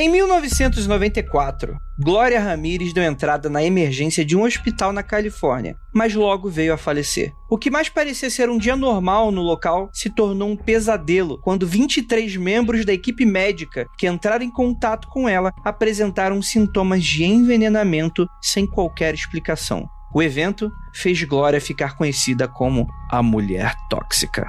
Em 1994, Glória Ramírez deu entrada na emergência de um hospital na Califórnia, mas logo veio a falecer. O que mais parecia ser um dia normal no local se tornou um pesadelo quando 23 membros da equipe médica que entraram em contato com ela apresentaram sintomas de envenenamento sem qualquer explicação. O evento fez Glória ficar conhecida como a Mulher Tóxica.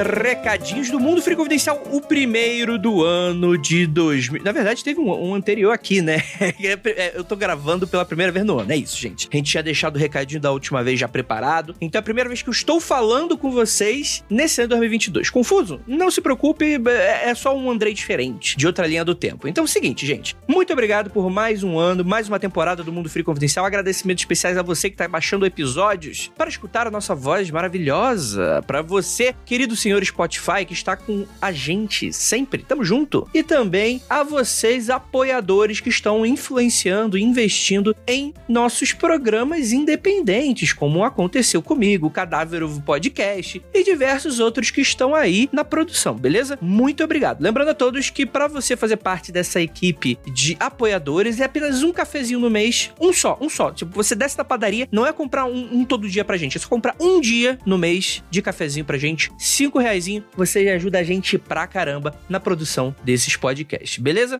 Recadinhos do Mundo Free Confidencial, o primeiro do ano de 2000. Na verdade, teve um, um anterior aqui, né? É, Eu tô gravando pela primeira vez no ano, é isso, gente. A gente tinha deixado o recadinho da última vez já preparado. Então é a primeira vez que eu estou falando com vocês nesse ano de 2022. Confuso? Não se preocupe, é é só um Andrei diferente, de outra linha do tempo. Então é o seguinte, gente. Muito obrigado por mais um ano, mais uma temporada do Mundo Free Confidencial. Agradecimentos especiais a você que tá baixando episódios para escutar a nossa voz maravilhosa. Para você, querido senhor Spotify, que está com a gente sempre. Tamo junto. E também a vocês, apoiadores que estão influenciando e investindo em nossos programas independentes, como aconteceu comigo, o Cadáver Ovo Podcast e diversos outros que estão aí na produção, beleza? Muito obrigado. Lembrando a todos que para você fazer parte dessa equipe de apoiadores é apenas um cafezinho no mês, um só, um só. Tipo, você desce da padaria, não é comprar um, um todo dia pra gente, é só comprar um dia no mês de cafezinho pra gente, cinco reais, você ajuda a gente pra caramba na produção desses podcasts, beleza?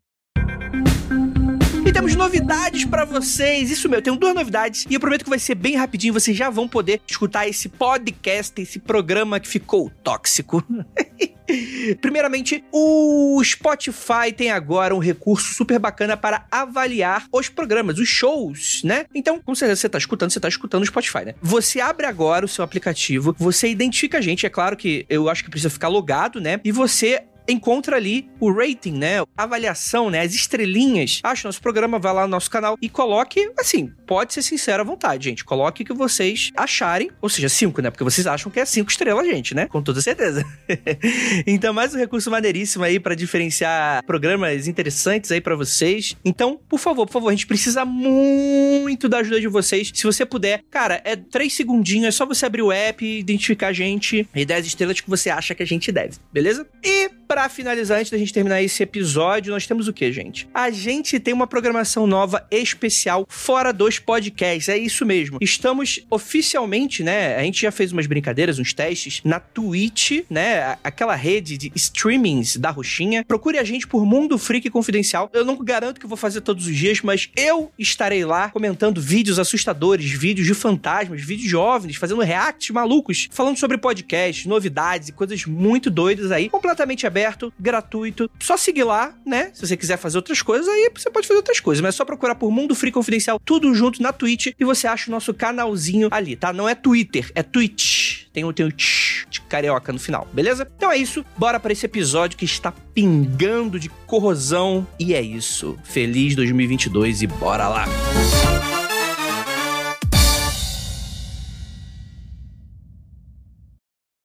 E temos novidades pra vocês. Isso mesmo, eu tenho duas novidades e eu prometo que vai ser bem rapidinho. Vocês já vão poder escutar esse podcast, esse programa que ficou tóxico. Primeiramente, o Spotify tem agora um recurso super bacana para avaliar os programas, os shows, né? Então, com certeza você tá escutando, você tá escutando o Spotify, né? Você abre agora o seu aplicativo, você identifica a gente, é claro que eu acho que precisa ficar logado, né? E você encontra ali o rating, né? A avaliação, né? As estrelinhas. Acha nosso programa, vai lá no nosso canal e coloque, assim, pode ser sincero à vontade, gente. Coloque o que vocês acharem, ou seja, cinco, né? Porque vocês acham que é cinco estrelas, gente, né? Com toda certeza. então, mais um recurso maneiríssimo aí para diferenciar programas interessantes aí para vocês. Então, por favor, por favor, a gente precisa muito da ajuda de vocês. Se você puder, cara, é três segundinhos, é só você abrir o app, identificar a gente e 10 estrelas que você acha que a gente deve, beleza? E Pra finalizar, antes da gente terminar esse episódio, nós temos o que, gente? A gente tem uma programação nova especial fora dos podcasts. É isso mesmo. Estamos oficialmente, né? A gente já fez umas brincadeiras, uns testes na Twitch, né? Aquela rede de streamings da Roxinha. Procure a gente por Mundo Freak Confidencial. Eu não garanto que vou fazer todos os dias, mas eu estarei lá comentando vídeos assustadores, vídeos de fantasmas, vídeos de fazendo reacts malucos, falando sobre podcast, novidades e coisas muito doidas aí, completamente aberto, gratuito. Só seguir lá, né? Se você quiser fazer outras coisas, aí você pode fazer outras coisas. Mas é só procurar por Mundo Free Confidencial, tudo junto na Twitch, e você acha o nosso canalzinho ali, tá? Não é Twitter, é Twitch. Tem o, tch de carioca no final, beleza? Então é isso. Bora para esse episódio que está pingando de corrosão. E é isso. Feliz 2022 e bora lá.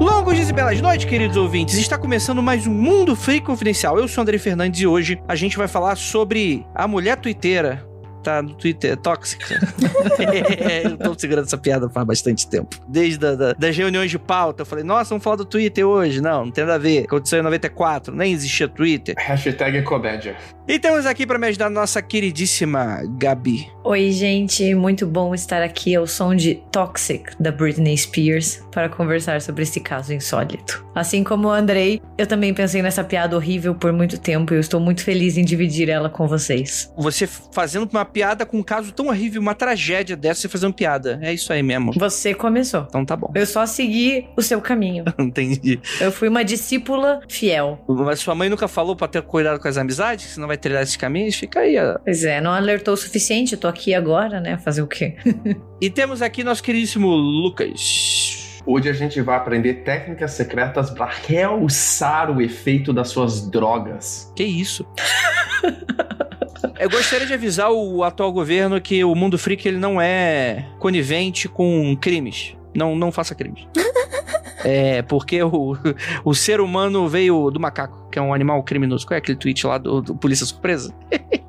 Longos dias e belas noites, queridos ouvintes. Está começando mais um Mundo Free Confidencial. Eu sou André Fernandes e hoje a gente vai falar sobre a mulher twitteira tá no Twitter tóxica. eu tô segurando essa piada faz bastante tempo. Desde a, da, das reuniões de pauta, eu falei, nossa, vamos falar do Twitter hoje. Não, não tem nada a ver. Aconteceu em 94, nem existia Twitter. Hashtag comédia. E temos aqui para me ajudar nossa queridíssima Gabi. Oi, gente, muito bom estar aqui ao som de Toxic da Britney Spears para conversar sobre esse caso insólito. Assim como o Andrei, eu também pensei nessa piada horrível por muito tempo e eu estou muito feliz em dividir ela com vocês. Você fazendo uma piada com um caso tão horrível, uma tragédia dessa, você fazendo piada. É isso aí mesmo. Você começou. Então tá bom. Eu só segui o seu caminho. Entendi. Eu fui uma discípula fiel. Mas sua mãe nunca falou pra ter cuidado com as amizades? Senão vai trilhar esses caminhos? Fica aí, ó. Pois é, não alertou o suficiente, eu tô aqui agora, né? Fazer o quê? e temos aqui nosso queridíssimo Lucas. Hoje a gente vai aprender técnicas secretas para realçar o efeito das suas drogas. Que isso? Eu gostaria de avisar o atual governo que o mundo freak ele não é conivente com crimes. Não, não faça crimes. É, porque o, o ser humano veio do macaco, que é um animal criminoso. Qual é aquele tweet lá do, do Polícia Surpresa?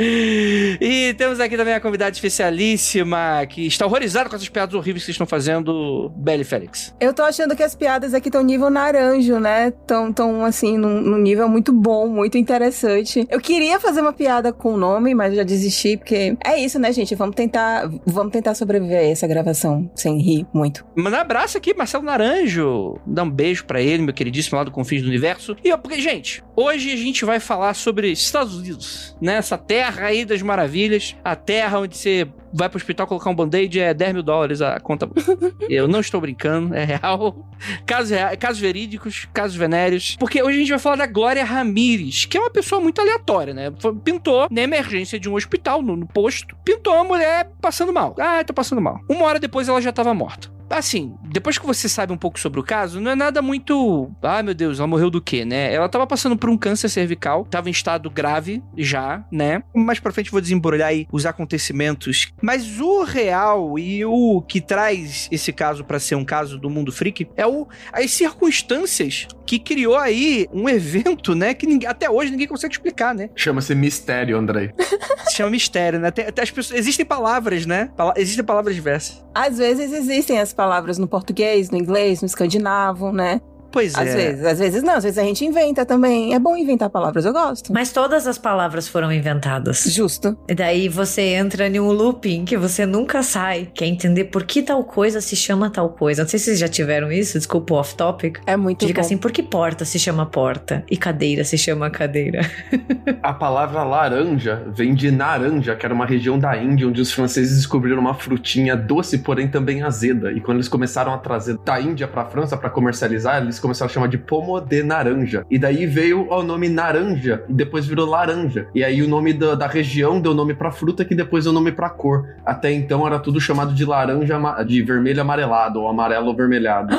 E temos aqui também a convidada especialíssima que está horrorizada com essas piadas horríveis que vocês estão fazendo, Belly Félix. Eu tô achando que as piadas aqui estão nível naranjo, né? Tão, tão assim, num, num, nível muito bom, muito interessante. Eu queria fazer uma piada com o nome, mas já desisti, porque é isso, né, gente? Vamos tentar, vamos tentar sobreviver a essa gravação sem rir muito. Manda um abraço aqui, Marcelo Naranjo. Dá um beijo para ele, meu queridíssimo lá do Confins do Universo. E, porque, gente, hoje a gente vai falar sobre Estados Unidos, né? Essa terra terra aí das maravilhas, a terra onde você vai pro hospital colocar um band-aid é 10 mil dólares a conta. Eu não estou brincando, é real. Casos, reais, casos verídicos, casos venéreos. Porque hoje a gente vai falar da Glória Ramires, que é uma pessoa muito aleatória, né? Pintou na emergência de um hospital, no, no posto, pintou uma mulher passando mal. Ah, tô passando mal. Uma hora depois ela já tava morta assim, depois que você sabe um pouco sobre o caso, não é nada muito. Ah, meu Deus, ela morreu do quê, né? Ela tava passando por um câncer cervical, tava em estado grave já, né? Mais pra frente vou desembrulhar aí os acontecimentos. Mas o real e o que traz esse caso para ser um caso do mundo freak é o, as circunstâncias que criou aí um evento, né? Que ninguém, até hoje ninguém consegue explicar, né? Chama-se mistério, Andrei. Se chama mistério, né? Tem, tem as pessoas, existem palavras, né? Pala, existem palavras diversas. Às vezes existem as palavras no português, no inglês, no escandinavo, né? Pois às é. Às vezes, às vezes não, às vezes a gente inventa também. É bom inventar palavras, eu gosto. Mas todas as palavras foram inventadas. Justo. E daí você entra em um looping que você nunca sai. Quer entender por que tal coisa se chama tal coisa. Não sei se vocês já tiveram isso, desculpa o off-topic. É muito Fica bom. assim, por que porta se chama porta? E cadeira se chama cadeira? a palavra laranja vem de naranja, que era uma região da Índia onde os franceses descobriram uma frutinha doce, porém também azeda. E quando eles começaram a trazer da Índia pra França para comercializar, eles começaram a chamar de pomo de naranja. E daí veio o nome naranja, e depois virou laranja. E aí o nome da, da região deu nome pra fruta, que depois deu nome pra cor. Até então era tudo chamado de laranja, de vermelho amarelado, ou amarelo avermelhado.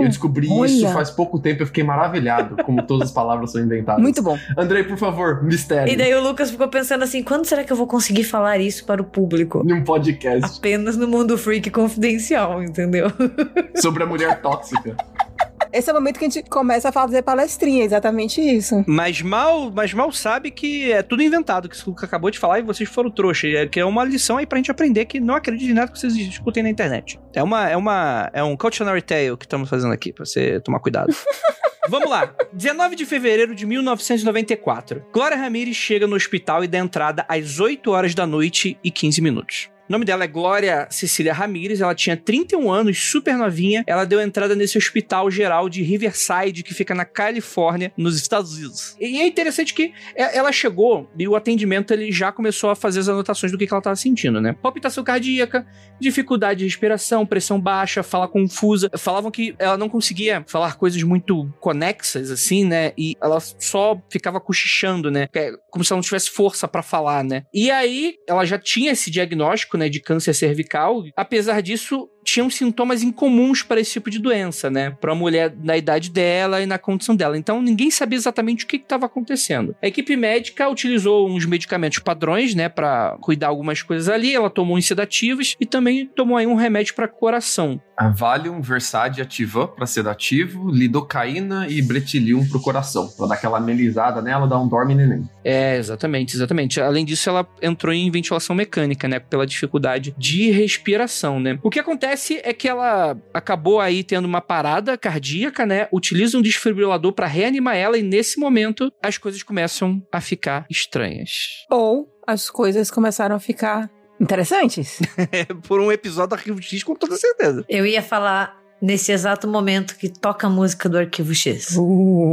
Eu descobri Olha. isso faz pouco tempo, eu fiquei maravilhado como todas as palavras são inventadas. Muito bom. Andrei, por favor, mistério. E daí o Lucas ficou pensando assim: quando será que eu vou conseguir falar isso para o público? Num podcast. Apenas no mundo freak confidencial, entendeu? Sobre a mulher tóxica. Esse é o momento que a gente começa a fazer palestrinha, exatamente isso. Mas mal, mas mal sabe que é tudo inventado, que o Luca acabou de falar e vocês foram trouxa. É, que é uma lição aí pra gente aprender que não acredite em nada que vocês escutem na internet. É uma, é uma, é um cautionary tale que estamos fazendo aqui, pra você tomar cuidado. Vamos lá. 19 de fevereiro de 1994. Glória Ramirez chega no hospital e dá entrada às 8 horas da noite e 15 minutos. O nome dela é Glória Cecília Ramírez, ela tinha 31 anos, super novinha. Ela deu entrada nesse hospital geral de Riverside, que fica na Califórnia, nos Estados Unidos. E é interessante que ela chegou e o atendimento ele já começou a fazer as anotações do que ela estava sentindo, né? Palpitação cardíaca, dificuldade de respiração, pressão baixa, fala confusa. Falavam que ela não conseguia falar coisas muito conexas, assim, né? E ela só ficava cochichando, né? Como se ela não tivesse força para falar, né? E aí, ela já tinha esse diagnóstico, né, de câncer cervical. Apesar disso, tinham sintomas incomuns para esse tipo de doença, né? Para uma mulher na idade dela e na condição dela. Então ninguém sabia exatamente o que estava acontecendo. A equipe médica utilizou uns medicamentos padrões, né, para cuidar algumas coisas ali. Ela tomou uns sedativos e também tomou aí um remédio para coração. A Valium, Versade Ativan para sedativo, lidocaína e Bretillium pro coração, para dar aquela amenizada nela, dar um dorme neném. É, exatamente, exatamente. Além disso, ela entrou em ventilação mecânica, né, pela dificuldade de respiração, né? O que acontece é que ela acabou aí tendo uma parada cardíaca, né? Utiliza um desfibrilador para reanimar ela e nesse momento as coisas começam a ficar estranhas. Ou as coisas começaram a ficar interessantes. Por um episódio do Arquivo X, com toda certeza. Eu ia falar nesse exato momento que toca a música do Arquivo X. Uh.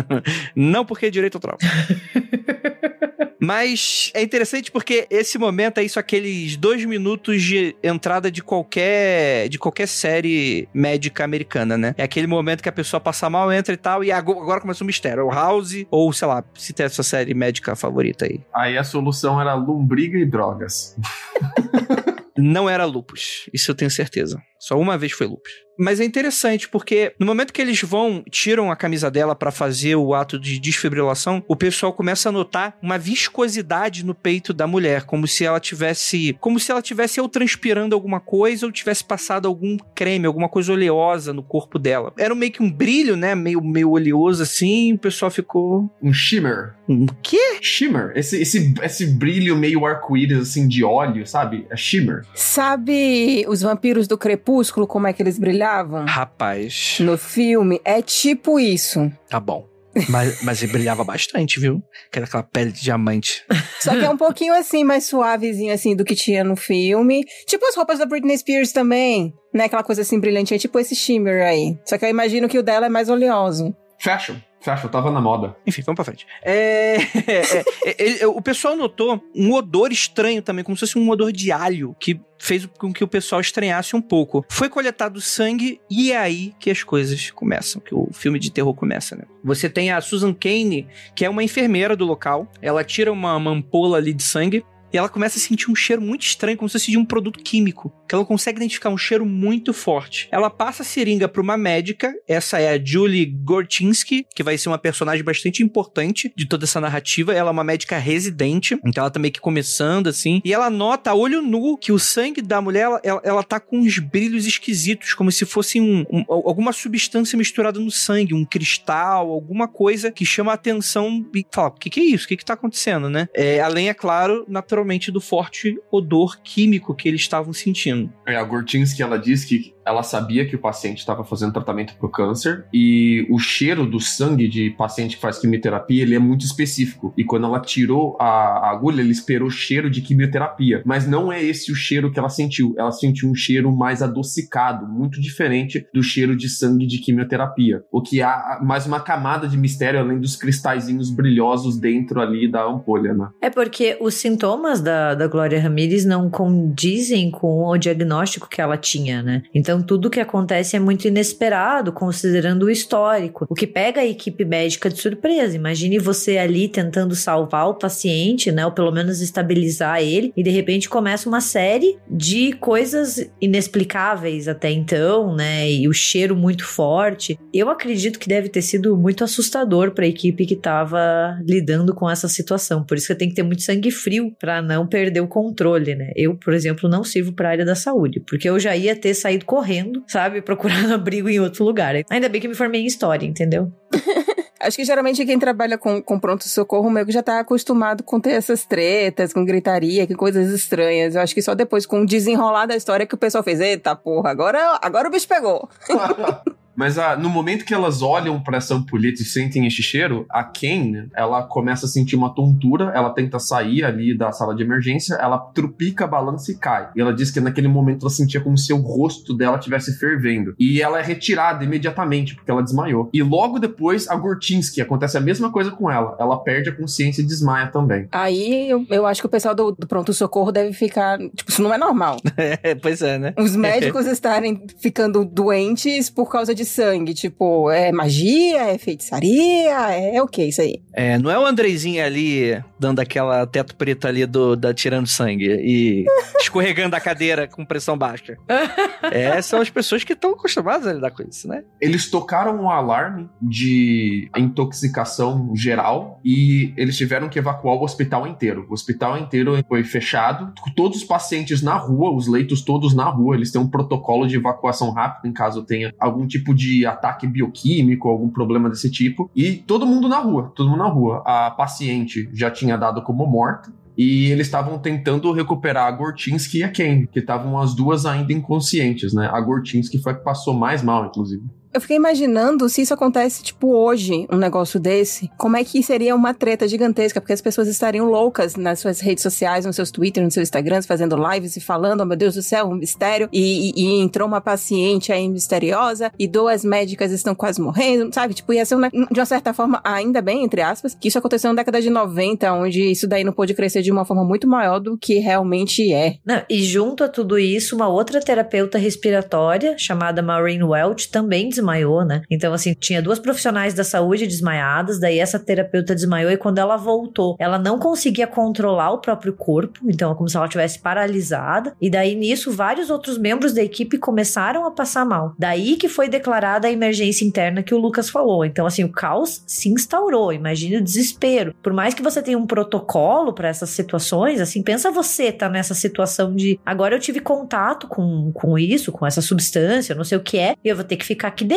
Não porque é direito autoral. Mas é interessante porque esse momento é isso, aqueles dois minutos de entrada de qualquer de qualquer série médica americana, né? É aquele momento que a pessoa passa mal, entra e tal, e agora, começa o mistério. O House, ou sei lá, se tem a sua série médica favorita aí. Aí a solução era lombriga e drogas. Não era lupus, isso eu tenho certeza. Só uma vez foi lupus. Mas é interessante porque no momento que eles vão, tiram a camisa dela para fazer o ato de desfibrilação, o pessoal começa a notar uma viscosidade no peito da mulher, como se ela tivesse, como se ela tivesse ou transpirando alguma coisa ou tivesse passado algum creme, alguma coisa oleosa no corpo dela. Era meio que um brilho, né, meio meio oleoso assim, o pessoal ficou Um shimmer. um quê? Shimmer. Esse, esse, esse brilho meio arco-íris, assim, de óleo, sabe? É shimmer. Sabe os vampiros do Crepúsculo, como é que eles brilhavam? Rapaz, No filme, é tipo isso. tá bom. Mas, mas ele brilhava bastante, viu? Aquela, aquela pele de diamante. Só que é um pouquinho assim, mais suavezinho assim do que tinha no filme. Tipo as roupas da Britney Spears também, né? Aquela coisa assim brilhante, é tipo esse shimmer aí. Só que eu imagino que o dela é mais oleoso. Fashion. Fashion, tava na moda. Enfim, vamos pra frente. É, é, é, o pessoal notou um odor estranho também, como se fosse um odor de alho, que fez com que o pessoal estranhasse um pouco. Foi coletado sangue e é aí que as coisas começam, que o filme de terror começa, né? Você tem a Susan Kane, que é uma enfermeira do local. Ela tira uma, uma ampola ali de sangue e ela começa a sentir um cheiro muito estranho, como se fosse de um produto químico, que ela consegue identificar um cheiro muito forte. Ela passa a seringa para uma médica, essa é a Julie Gortinsky, que vai ser uma personagem bastante importante de toda essa narrativa. Ela é uma médica residente, então ela tá meio que começando assim, e ela nota a olho nu que o sangue da mulher, ela, ela tá com uns brilhos esquisitos, como se fosse um, um- alguma substância misturada no sangue, um cristal, alguma coisa que chama a atenção e fala, o que que é isso? O que que tá acontecendo, né? É, além, é claro, naturalmente, do forte odor químico que eles estavam sentindo. É, a Gortinsky, ela diz que ela sabia que o paciente estava fazendo tratamento para o câncer e o cheiro do sangue de paciente que faz quimioterapia, ele é muito específico. E quando ela tirou a, agulha, ele esperou cheiro de quimioterapia. Mas não é esse o cheiro que ela sentiu. Ela sentiu um cheiro mais adocicado, muito diferente do cheiro de sangue de quimioterapia. O que há mais uma camada de mistério além dos cristalzinhos brilhosos dentro ali da ampolha, né? É porque os sintomas da, da Glória Ramirez não condizem com o diagnóstico que ela tinha, né? Então tudo que acontece é muito inesperado, considerando o histórico. O que pega a equipe médica de surpresa. Imagine você ali tentando salvar o paciente, né? Ou pelo menos estabilizar ele, e de repente começa uma série de coisas inexplicáveis até então, né? E o cheiro muito forte. Eu acredito que deve ter sido muito assustador para a equipe que estava lidando com essa situação. Por isso que tem que ter muito sangue frio para não perder o controle, né? Eu, por exemplo, não sirvo para área da saúde, porque eu já ia ter saído correndo, sabe, procurando abrigo em outro lugar. Ainda bem que me formei em história, entendeu? Acho que geralmente quem trabalha com, com pronto-socorro meio que já tá acostumado com ter essas tretas, com gritaria, com coisas estranhas. Eu acho que só depois, com o desenrolar da história, que o pessoal fez, eita porra, agora, agora o bicho pegou. Mas ah, no momento que elas olham para essa ampulheta e sentem esse cheiro, a Ken, ela começa a sentir uma tontura, ela tenta sair ali da sala de emergência, ela trupica, balança e cai. E ela diz que naquele momento ela sentia como se o rosto dela estivesse fervendo. E ela é retirada imediatamente, porque ela desmaiou. E logo depois, a Gortinsky, acontece a mesma coisa com ela. Ela perde a consciência e desmaia também. Aí eu, eu acho que o pessoal do, do pronto-socorro deve ficar. Tipo, isso não é normal. É, pois é, né? Os médicos estarem ficando doentes por causa de de sangue? Tipo, é magia? É feitiçaria? É, é o que isso aí? É, não é o Andrezinho ali dando aquela teto preto ali do, da tirando sangue e escorregando a cadeira com pressão baixa. é, são as pessoas que estão acostumadas a lidar com isso, né? Eles tocaram um alarme de intoxicação geral e eles tiveram que evacuar o hospital inteiro. O hospital inteiro foi fechado, todos os pacientes na rua, os leitos todos na rua, eles têm um protocolo de evacuação rápida em caso tenha algum tipo de ataque bioquímico, algum problema desse tipo, e todo mundo na rua, todo mundo na rua. A paciente já tinha dado como morta, e eles estavam tentando recuperar a Gortinsky e a Ken, que estavam as duas ainda inconscientes, né? A Gortinsky foi a que passou mais mal, inclusive. Eu fiquei imaginando se isso acontece, tipo, hoje, um negócio desse, como é que seria uma treta gigantesca, porque as pessoas estariam loucas nas suas redes sociais, nos seus Twitter, nos seus Instagrams, fazendo lives e falando, oh meu Deus do céu, um mistério, e, e, e entrou uma paciente aí misteriosa, e duas médicas estão quase morrendo, sabe? Tipo, ia ser, uma, de uma certa forma, ainda bem, entre aspas, que isso aconteceu na década de 90, onde isso daí não pôde crescer de uma forma muito maior do que realmente é. Não, e junto a tudo isso, uma outra terapeuta respiratória, chamada Maureen Welch, também desmaiou desmaiou, né? Então, assim, tinha duas profissionais da saúde desmaiadas, daí essa terapeuta desmaiou e quando ela voltou, ela não conseguia controlar o próprio corpo, então é como se ela tivesse paralisada, e daí nisso vários outros membros da equipe começaram a passar mal. Daí que foi declarada a emergência interna que o Lucas falou. Então, assim, o caos se instaurou, imagine o desespero. Por mais que você tenha um protocolo para essas situações, assim, pensa você tá nessa situação de agora eu tive contato com, com isso, com essa substância, não sei o que é, e eu vou ter que ficar aqui dentro,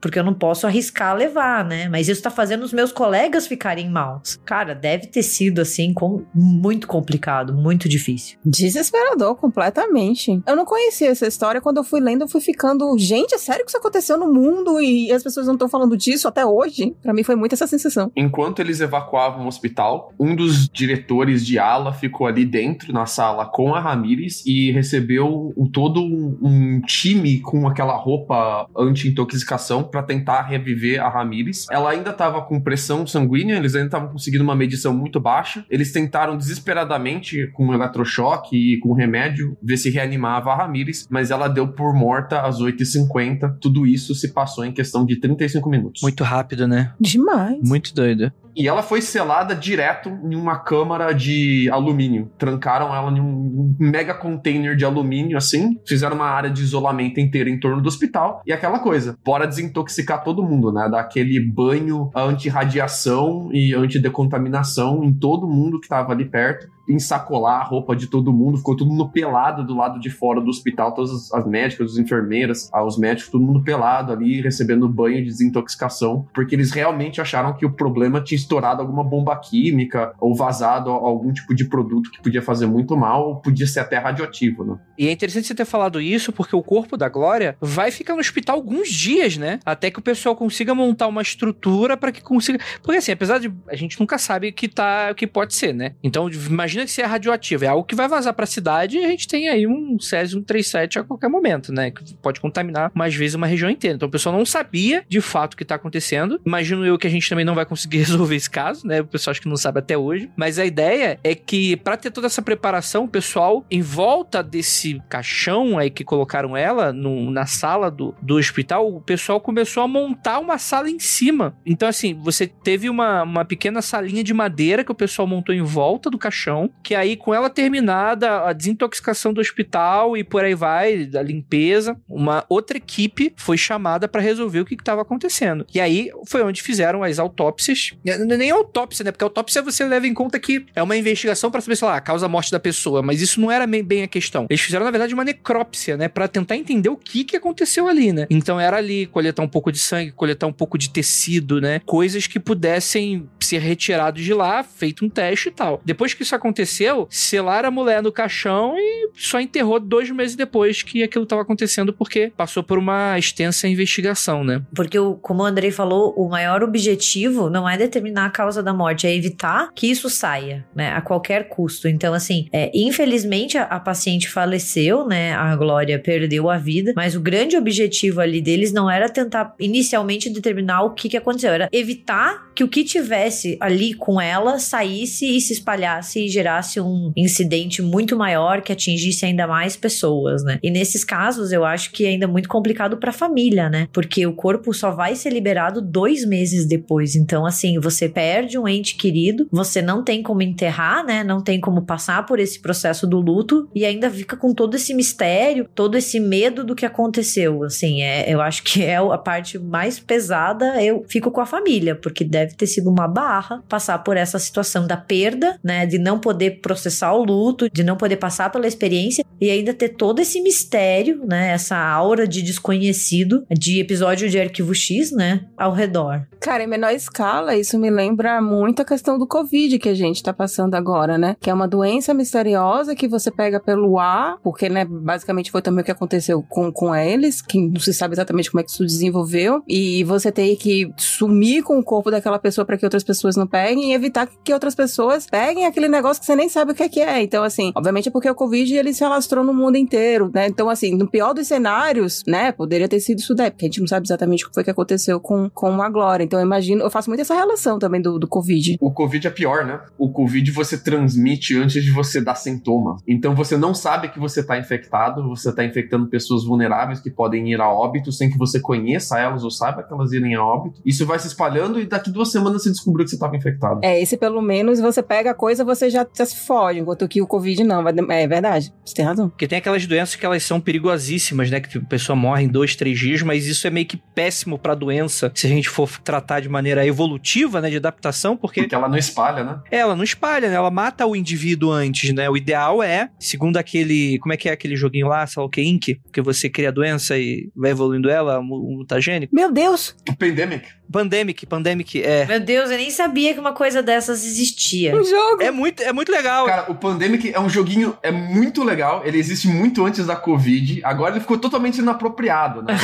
porque eu não posso arriscar levar, né? Mas isso tá fazendo os meus colegas ficarem maus. Cara, deve ter sido assim com muito complicado, muito difícil. Desesperador completamente. Eu não conhecia essa história, quando eu fui lendo, eu fui ficando, gente, é sério que isso aconteceu no mundo e as pessoas não estão falando disso até hoje? Para mim foi muito essa sensação. Enquanto eles evacuavam o hospital, um dos diretores de ala ficou ali dentro na sala com a Ramires e recebeu todo um time com aquela roupa anti-intoxicação intoxicação para tentar reviver a Ramires. Ela ainda estava com pressão sanguínea, eles ainda estavam conseguindo uma medição muito baixa. Eles tentaram desesperadamente com eletrochoque e com remédio ver se reanimava a Ramires, mas ela deu por morta às 8h50. Tudo isso se passou em questão de 35 minutos. Muito rápido, né? Demais. Muito doido. E ela foi selada direto em uma câmara de alumínio. Trancaram ela em um mega container de alumínio, assim. Fizeram uma área de isolamento inteira em torno do hospital. E aquela coisa, bora desintoxicar todo mundo, né? Dar aquele banho anti-radiação e anti-decontaminação em todo mundo que tava ali perto ensacolar a roupa de todo mundo, ficou todo mundo pelado do lado de fora do hospital, todas as médicas, as enfermeiras, os médicos, todo mundo pelado ali, recebendo banho de desintoxicação, porque eles realmente acharam que o problema tinha estourado alguma bomba química ou vazado algum tipo de produto que podia fazer muito mal, ou podia ser até radioativo, né? E é interessante você ter falado isso, porque o corpo da Glória vai ficar no hospital alguns dias, né? Até que o pessoal consiga montar uma estrutura para que consiga. Porque assim, apesar de a gente nunca sabe o que tá, o que pode ser, né? Então, imagina que se é radioativo, é algo que vai vazar para a cidade e a gente tem aí um Césio 137 a qualquer momento, né? Que pode contaminar mais vezes uma região inteira. Então o pessoal não sabia de fato o que tá acontecendo. Imagino eu que a gente também não vai conseguir resolver esse caso, né? O pessoal acho que não sabe até hoje. Mas a ideia é que para ter toda essa preparação, o pessoal em volta desse caixão aí que colocaram ela no, na sala do, do hospital, o pessoal começou a montar uma sala em cima. Então assim, você teve uma, uma pequena salinha de madeira que o pessoal montou em volta do caixão que aí com ela terminada a desintoxicação do hospital e por aí vai, da limpeza, uma outra equipe foi chamada para resolver o que estava acontecendo. E aí foi onde fizeram as autópsias. Nem autópsia, né? Porque autópsia você leva em conta que é uma investigação para saber, sei lá, a causa morte da pessoa, mas isso não era bem a questão. Eles fizeram, na verdade, uma necrópsia, né? Para tentar entender o que, que aconteceu ali, né? Então era ali coletar um pouco de sangue, coletar um pouco de tecido, né? Coisas que pudessem ser retirados de lá, feito um teste e tal. Depois que isso aconteceu, aconteceu, selaram a mulher no caixão e só enterrou dois meses depois que aquilo estava acontecendo, porque passou por uma extensa investigação, né? Porque, como o Andrei falou, o maior objetivo não é determinar a causa da morte, é evitar que isso saia, né? A qualquer custo. Então, assim, é, infelizmente a, a paciente faleceu, né? A Glória perdeu a vida, mas o grande objetivo ali deles não era tentar inicialmente determinar o que, que aconteceu, era evitar que o que tivesse ali com ela saísse e se espalhasse e gerasse um incidente muito maior que atingisse ainda mais pessoas, né? E nesses casos, eu acho que é ainda muito complicado para a família, né? Porque o corpo só vai ser liberado dois meses depois. Então, assim, você perde um ente querido, você não tem como enterrar, né? Não tem como passar por esse processo do luto e ainda fica com todo esse mistério, todo esse medo do que aconteceu. Assim, é, eu acho que é a parte mais pesada. Eu fico com a família, porque deve ter sido uma barra passar por essa situação da perda, né? De não poder processar o luto, de não poder passar pela experiência e ainda ter todo esse mistério, né? Essa aura de desconhecido de episódio de Arquivo X, né? Ao redor. Cara, em menor escala, isso me lembra muito a questão do Covid que a gente tá passando agora, né? Que é uma doença misteriosa que você pega pelo ar, porque, né, basicamente foi também o que aconteceu com, com eles, que não se sabe exatamente como é que isso desenvolveu, e você tem que sumir com o corpo daquela pessoa para que outras pessoas não peguem e evitar que outras pessoas peguem aquele negócio que você nem sabe o que é que é. Então, assim, obviamente é porque o Covid ele se alastrou no mundo inteiro, né? Então, assim, no pior dos cenários, né, poderia ter sido isso daí, porque a gente não sabe exatamente o que foi que aconteceu com, com a Glória. Então, eu imagino, eu faço muito essa relação também do, do Covid. O Covid é pior, né? O Covid você transmite antes de você dar sintoma. Então, você não sabe que você tá infectado, você tá infectando pessoas vulneráveis que podem ir a óbito sem que você conheça elas ou saiba que elas irem a óbito. Isso vai se espalhando e daqui duas semanas você descobriu que você estava infectado. É, esse pelo menos você pega a coisa, você já, já se fode, enquanto que o Covid não. Vai, é verdade, você tem razão. Porque tem aquelas doenças que elas são perigosíssimas, né? Que a pessoa morre em dois, três dias, mas isso é meio que péssimo pra doença, se a gente for tratar de maneira evolutiva, né? De adaptação, porque. Porque ela não espalha, né? Ela não espalha, né? Ela mata o indivíduo antes, né? O ideal é, segundo aquele. Como é que é aquele joguinho lá, sei lá o que, Inc? Que você cria a doença e vai evoluindo ela, um mutagênico. Meu Deus! O Pandemic. Pandemic, Pandemic, é. Meu Deus, eu nem sabia que uma coisa dessas existia. Um jogo! É muito, é muito legal. Cara, o Pandemic é um joguinho, é muito legal. Ele existe muito antes da Covid. Agora ele ficou totalmente inapropriado, né?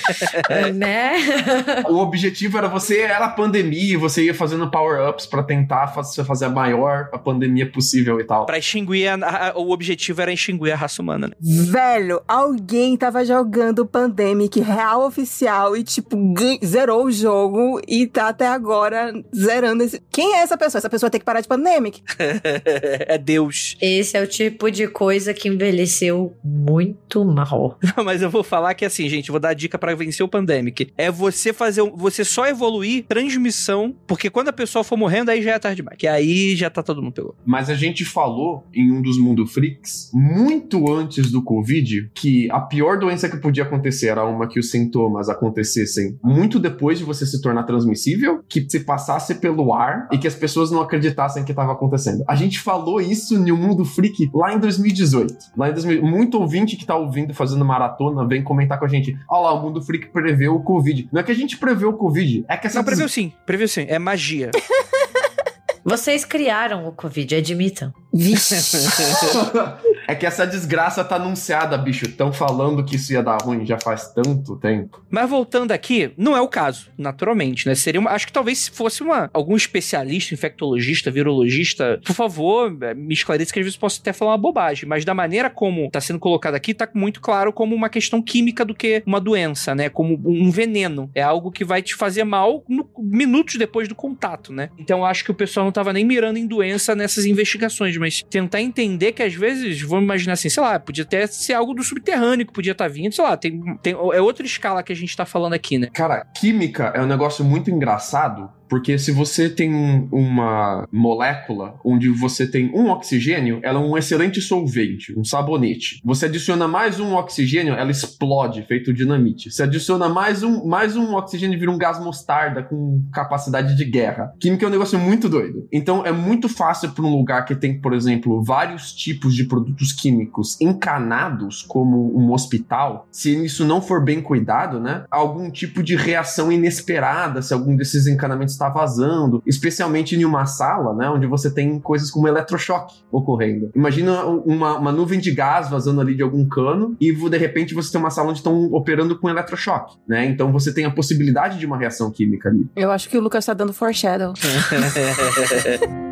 né? o objetivo era você era a pandemia, você ia fazendo power-ups pra tentar fazer, fazer a maior a pandemia possível e tal. Pra extinguir, a, a, o objetivo era extinguir a raça humana, né? Velho, alguém tava jogando Pandemic real oficial e, tipo, zerou o jogo e tá até agora zerando esse. Quem é essa pessoa? Essa pessoa tem que parar de Pandemic. é Deus. Esse é o tipo de coisa que envelheceu muito mal. Não, mas eu vou falar que assim, gente, vou dar a dica pra vencer o Pandemic. É você fazer, um- você só evoluir transmissão, porque quando a pessoa for morrendo, aí já é tarde demais. Que aí já tá todo mundo pegou. Mas a gente falou em um dos Mundo Freaks, muito antes do Covid, que a pior doença que podia acontecer era uma que os sintomas acontecessem muito depois de você se tornar transmissível, que se passasse pelo ar e que as pessoas não acreditassem que estava acontecendo. A gente falou isso no Mundo Freak lá em 2018. Lá em 2000, muito ouvinte que tá ouvindo fazendo maratona vem comentar com a gente: Olha lá, o Mundo Freak preveu o Covid. Não é que a gente preveu o Covid, é que essa Não, previu sim, previu sim. É magia. Vocês criaram o Covid, admitam. Vixe. é que essa desgraça tá anunciada, bicho. Estão falando que isso ia dar ruim já faz tanto tempo. Mas voltando aqui, não é o caso, naturalmente, né? Seria uma, acho que talvez se fosse uma, algum especialista, infectologista, virologista, por favor, eh, me esclareça que às vezes posso até falar uma bobagem, mas da maneira como tá sendo colocado aqui, tá muito claro como uma questão química do que uma doença, né? Como um veneno. É algo que vai te fazer mal no- minutos depois do contato, né? Então acho que o pessoal não tava nem mirando em doença nessas investigações, mas tentar entender que às vezes, vamos imaginar assim, sei lá, podia até ser algo do subterrâneo que podia estar vindo, sei lá, tem, tem, é outra escala que a gente tá falando aqui, né? Cara, química é um negócio muito engraçado, porque se você tem um- uma molécula onde você tem um oxigênio, ela é um excelente solvente, um sabonete. Você adiciona mais um oxigênio, ela explode, feito dinamite. Você adiciona mais um, mais um oxigênio, vira um gás mostarda com capacidade de guerra. Química é um negócio muito doido. Então é muito fácil para um lugar que tem, por exemplo, vários tipos de produtos químicos encanados, como um hospital, se isso não for bem cuidado, né? Algum tipo de reação inesperada, se algum desses encanamentos está vazando, especialmente em uma sala, né? Onde você tem coisas como eletrochoque ocorrendo. Imagina uma, uma nuvem de gás vazando ali de algum cano e de repente você tem uma sala onde estão operando com eletrochoque, né? Então você tem a possibilidade de uma reação química ali. Eu acho que o Lucas tá dando foreshadow.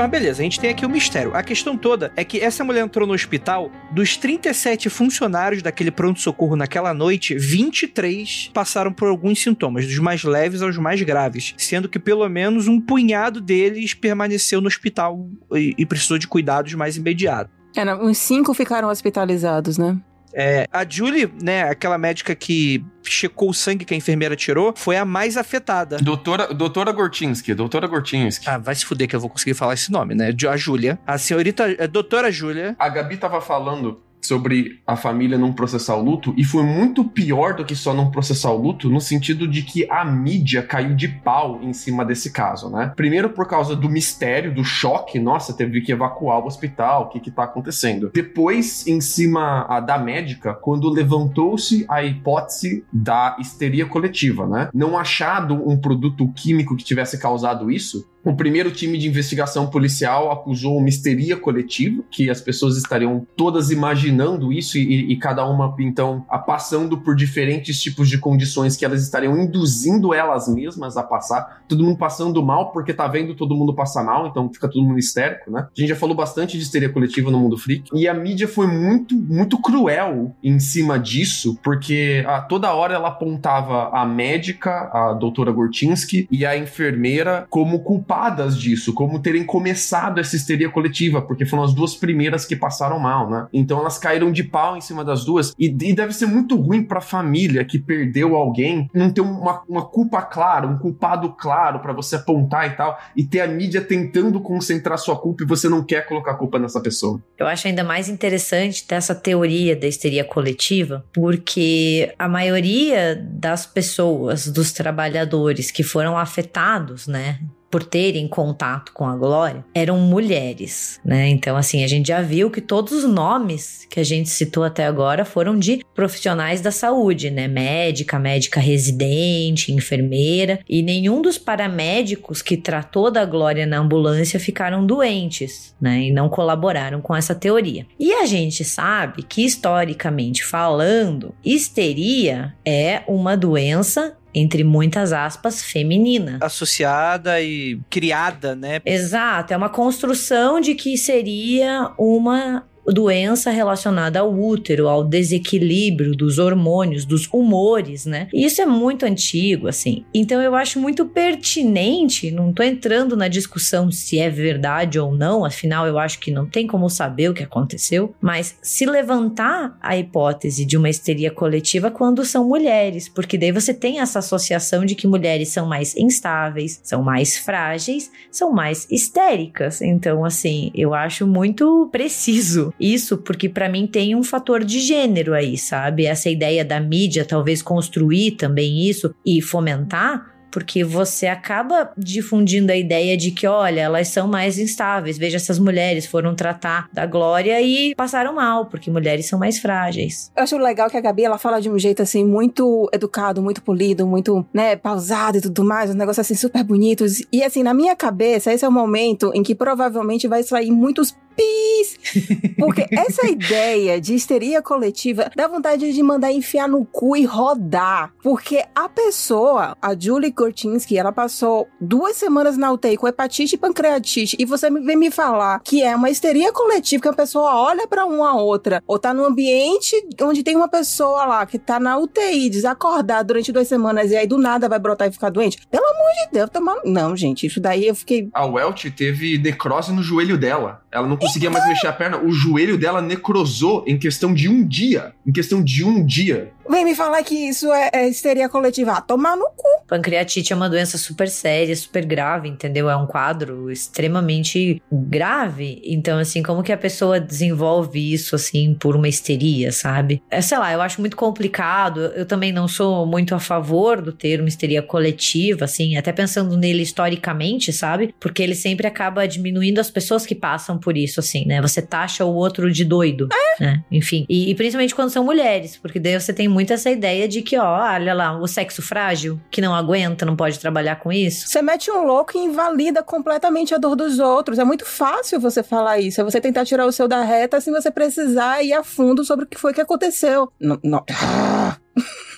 Mas beleza, a gente tem aqui o mistério. A questão toda é que essa mulher entrou no hospital, dos 37 funcionários daquele pronto-socorro naquela noite, 23 passaram por alguns sintomas, dos mais leves aos mais graves, sendo que pelo menos um punhado deles permaneceu no hospital e, e precisou de cuidados mais imediatos. É, uns cinco ficaram hospitalizados, né? É, a Julie, né, aquela médica que checou o sangue que a enfermeira tirou, foi a mais afetada. Doutora, doutora Gortinski, doutora Gortinski. Ah, vai se fuder que eu vou conseguir falar esse nome, né? A Júlia. A senhorita, a doutora Júlia. A Gabi tava falando sobre a família não processar o luto e foi muito pior do que só não processar o luto no sentido de que a mídia caiu de pau em cima desse caso, né? Primeiro por causa do mistério, do choque, nossa, teve que evacuar o hospital, o que que tá acontecendo? Depois em cima a, da médica, quando levantou-se a hipótese da histeria coletiva, né? Não achado um produto químico que tivesse causado isso, o primeiro time de investigação policial acusou uma histeria coletiva, que as pessoas estariam todas imaginando isso e, e cada uma, então, a, passando por diferentes tipos de condições que elas estariam induzindo elas mesmas a passar. Todo mundo passando mal porque tá vendo todo mundo passar mal, então fica todo mundo histérico, né? A gente já falou bastante de histeria coletiva no mundo freak. E a mídia foi muito, muito cruel em cima disso, porque a, toda hora ela apontava a médica, a doutora Gortinski, e a enfermeira como culpadas culpadas disso, como terem começado essa histeria coletiva, porque foram as duas primeiras que passaram mal, né? Então elas caíram de pau em cima das duas e, e deve ser muito ruim pra família que perdeu alguém não ter uma, uma culpa clara, um culpado claro para você apontar e tal, e ter a mídia tentando concentrar sua culpa e você não quer colocar a culpa nessa pessoa. Eu acho ainda mais interessante dessa teoria da histeria coletiva, porque a maioria das pessoas, dos trabalhadores que foram afetados, né, por terem contato com a Glória eram mulheres, né? Então, assim, a gente já viu que todos os nomes que a gente citou até agora foram de profissionais da saúde, né? Médica, médica residente, enfermeira, e nenhum dos paramédicos que tratou da Glória na ambulância ficaram doentes, né? E não colaboraram com essa teoria. E a gente sabe que, historicamente falando, histeria é uma doença entre muitas aspas, feminina. Associada e criada, né? Exato, é uma construção de que seria uma doença relacionada ao útero, ao desequilíbrio dos hormônios, dos humores, né? E isso é muito antigo, assim. Então eu acho muito pertinente, não tô entrando na discussão se é verdade ou não, afinal eu acho que não tem como saber o que aconteceu, mas se levantar a hipótese de uma histeria coletiva quando são mulheres, porque daí você tem essa associação de que mulheres são mais instáveis, são mais frágeis, são mais histéricas. Então, assim, eu acho muito preciso isso porque para mim tem um fator de gênero aí, sabe? Essa ideia da mídia talvez construir também isso e fomentar porque você acaba difundindo a ideia de que, olha, elas são mais instáveis. Veja, essas mulheres foram tratar da glória e passaram mal, porque mulheres são mais frágeis. Eu acho legal que a Gabi, ela fala de um jeito, assim, muito educado, muito polido, muito, né, pausado e tudo mais, um negócio, assim, super bonitos. E, assim, na minha cabeça, esse é o momento em que provavelmente vai sair muitos pis. Porque essa ideia de histeria coletiva dá vontade de mandar enfiar no cu e rodar. Porque a pessoa, a Julie Gortinsky, ela passou duas semanas na UTI com hepatite e pancreatite. E você vem me falar que é uma histeria coletiva, que a pessoa olha para uma outra, ou tá num ambiente onde tem uma pessoa lá que tá na UTI, desacordada durante duas semanas, e aí do nada vai brotar e ficar doente. Pelo amor de Deus, tá mal... Não, gente, isso daí eu fiquei. A Welch teve necrose no joelho dela. Ela não conseguia mais mexer a perna. O joelho dela necrosou em questão de um dia. Em questão de um dia. Vem me falar que isso é, é histeria coletiva. Ah, tomar no cu. Pancreatite é uma doença super séria, super grave, entendeu? É um quadro extremamente grave. Então, assim, como que a pessoa desenvolve isso, assim, por uma histeria, sabe? É, sei lá, eu acho muito complicado. Eu também não sou muito a favor do termo histeria coletiva, assim, até pensando nele historicamente, sabe? Porque ele sempre acaba diminuindo as pessoas que passam por isso, assim, né? Você taxa o outro de doido, né? Enfim. E, e principalmente quando são mulheres, porque daí você tem muito essa ideia de que, ó, olha lá, o sexo frágil, que não aguenta, não pode trabalhar com isso. Você mete um louco e invalida completamente a dor dos outros. É muito fácil você falar isso. É você tentar tirar o seu da reta sem você precisar ir a fundo sobre o que foi que aconteceu. Não. não.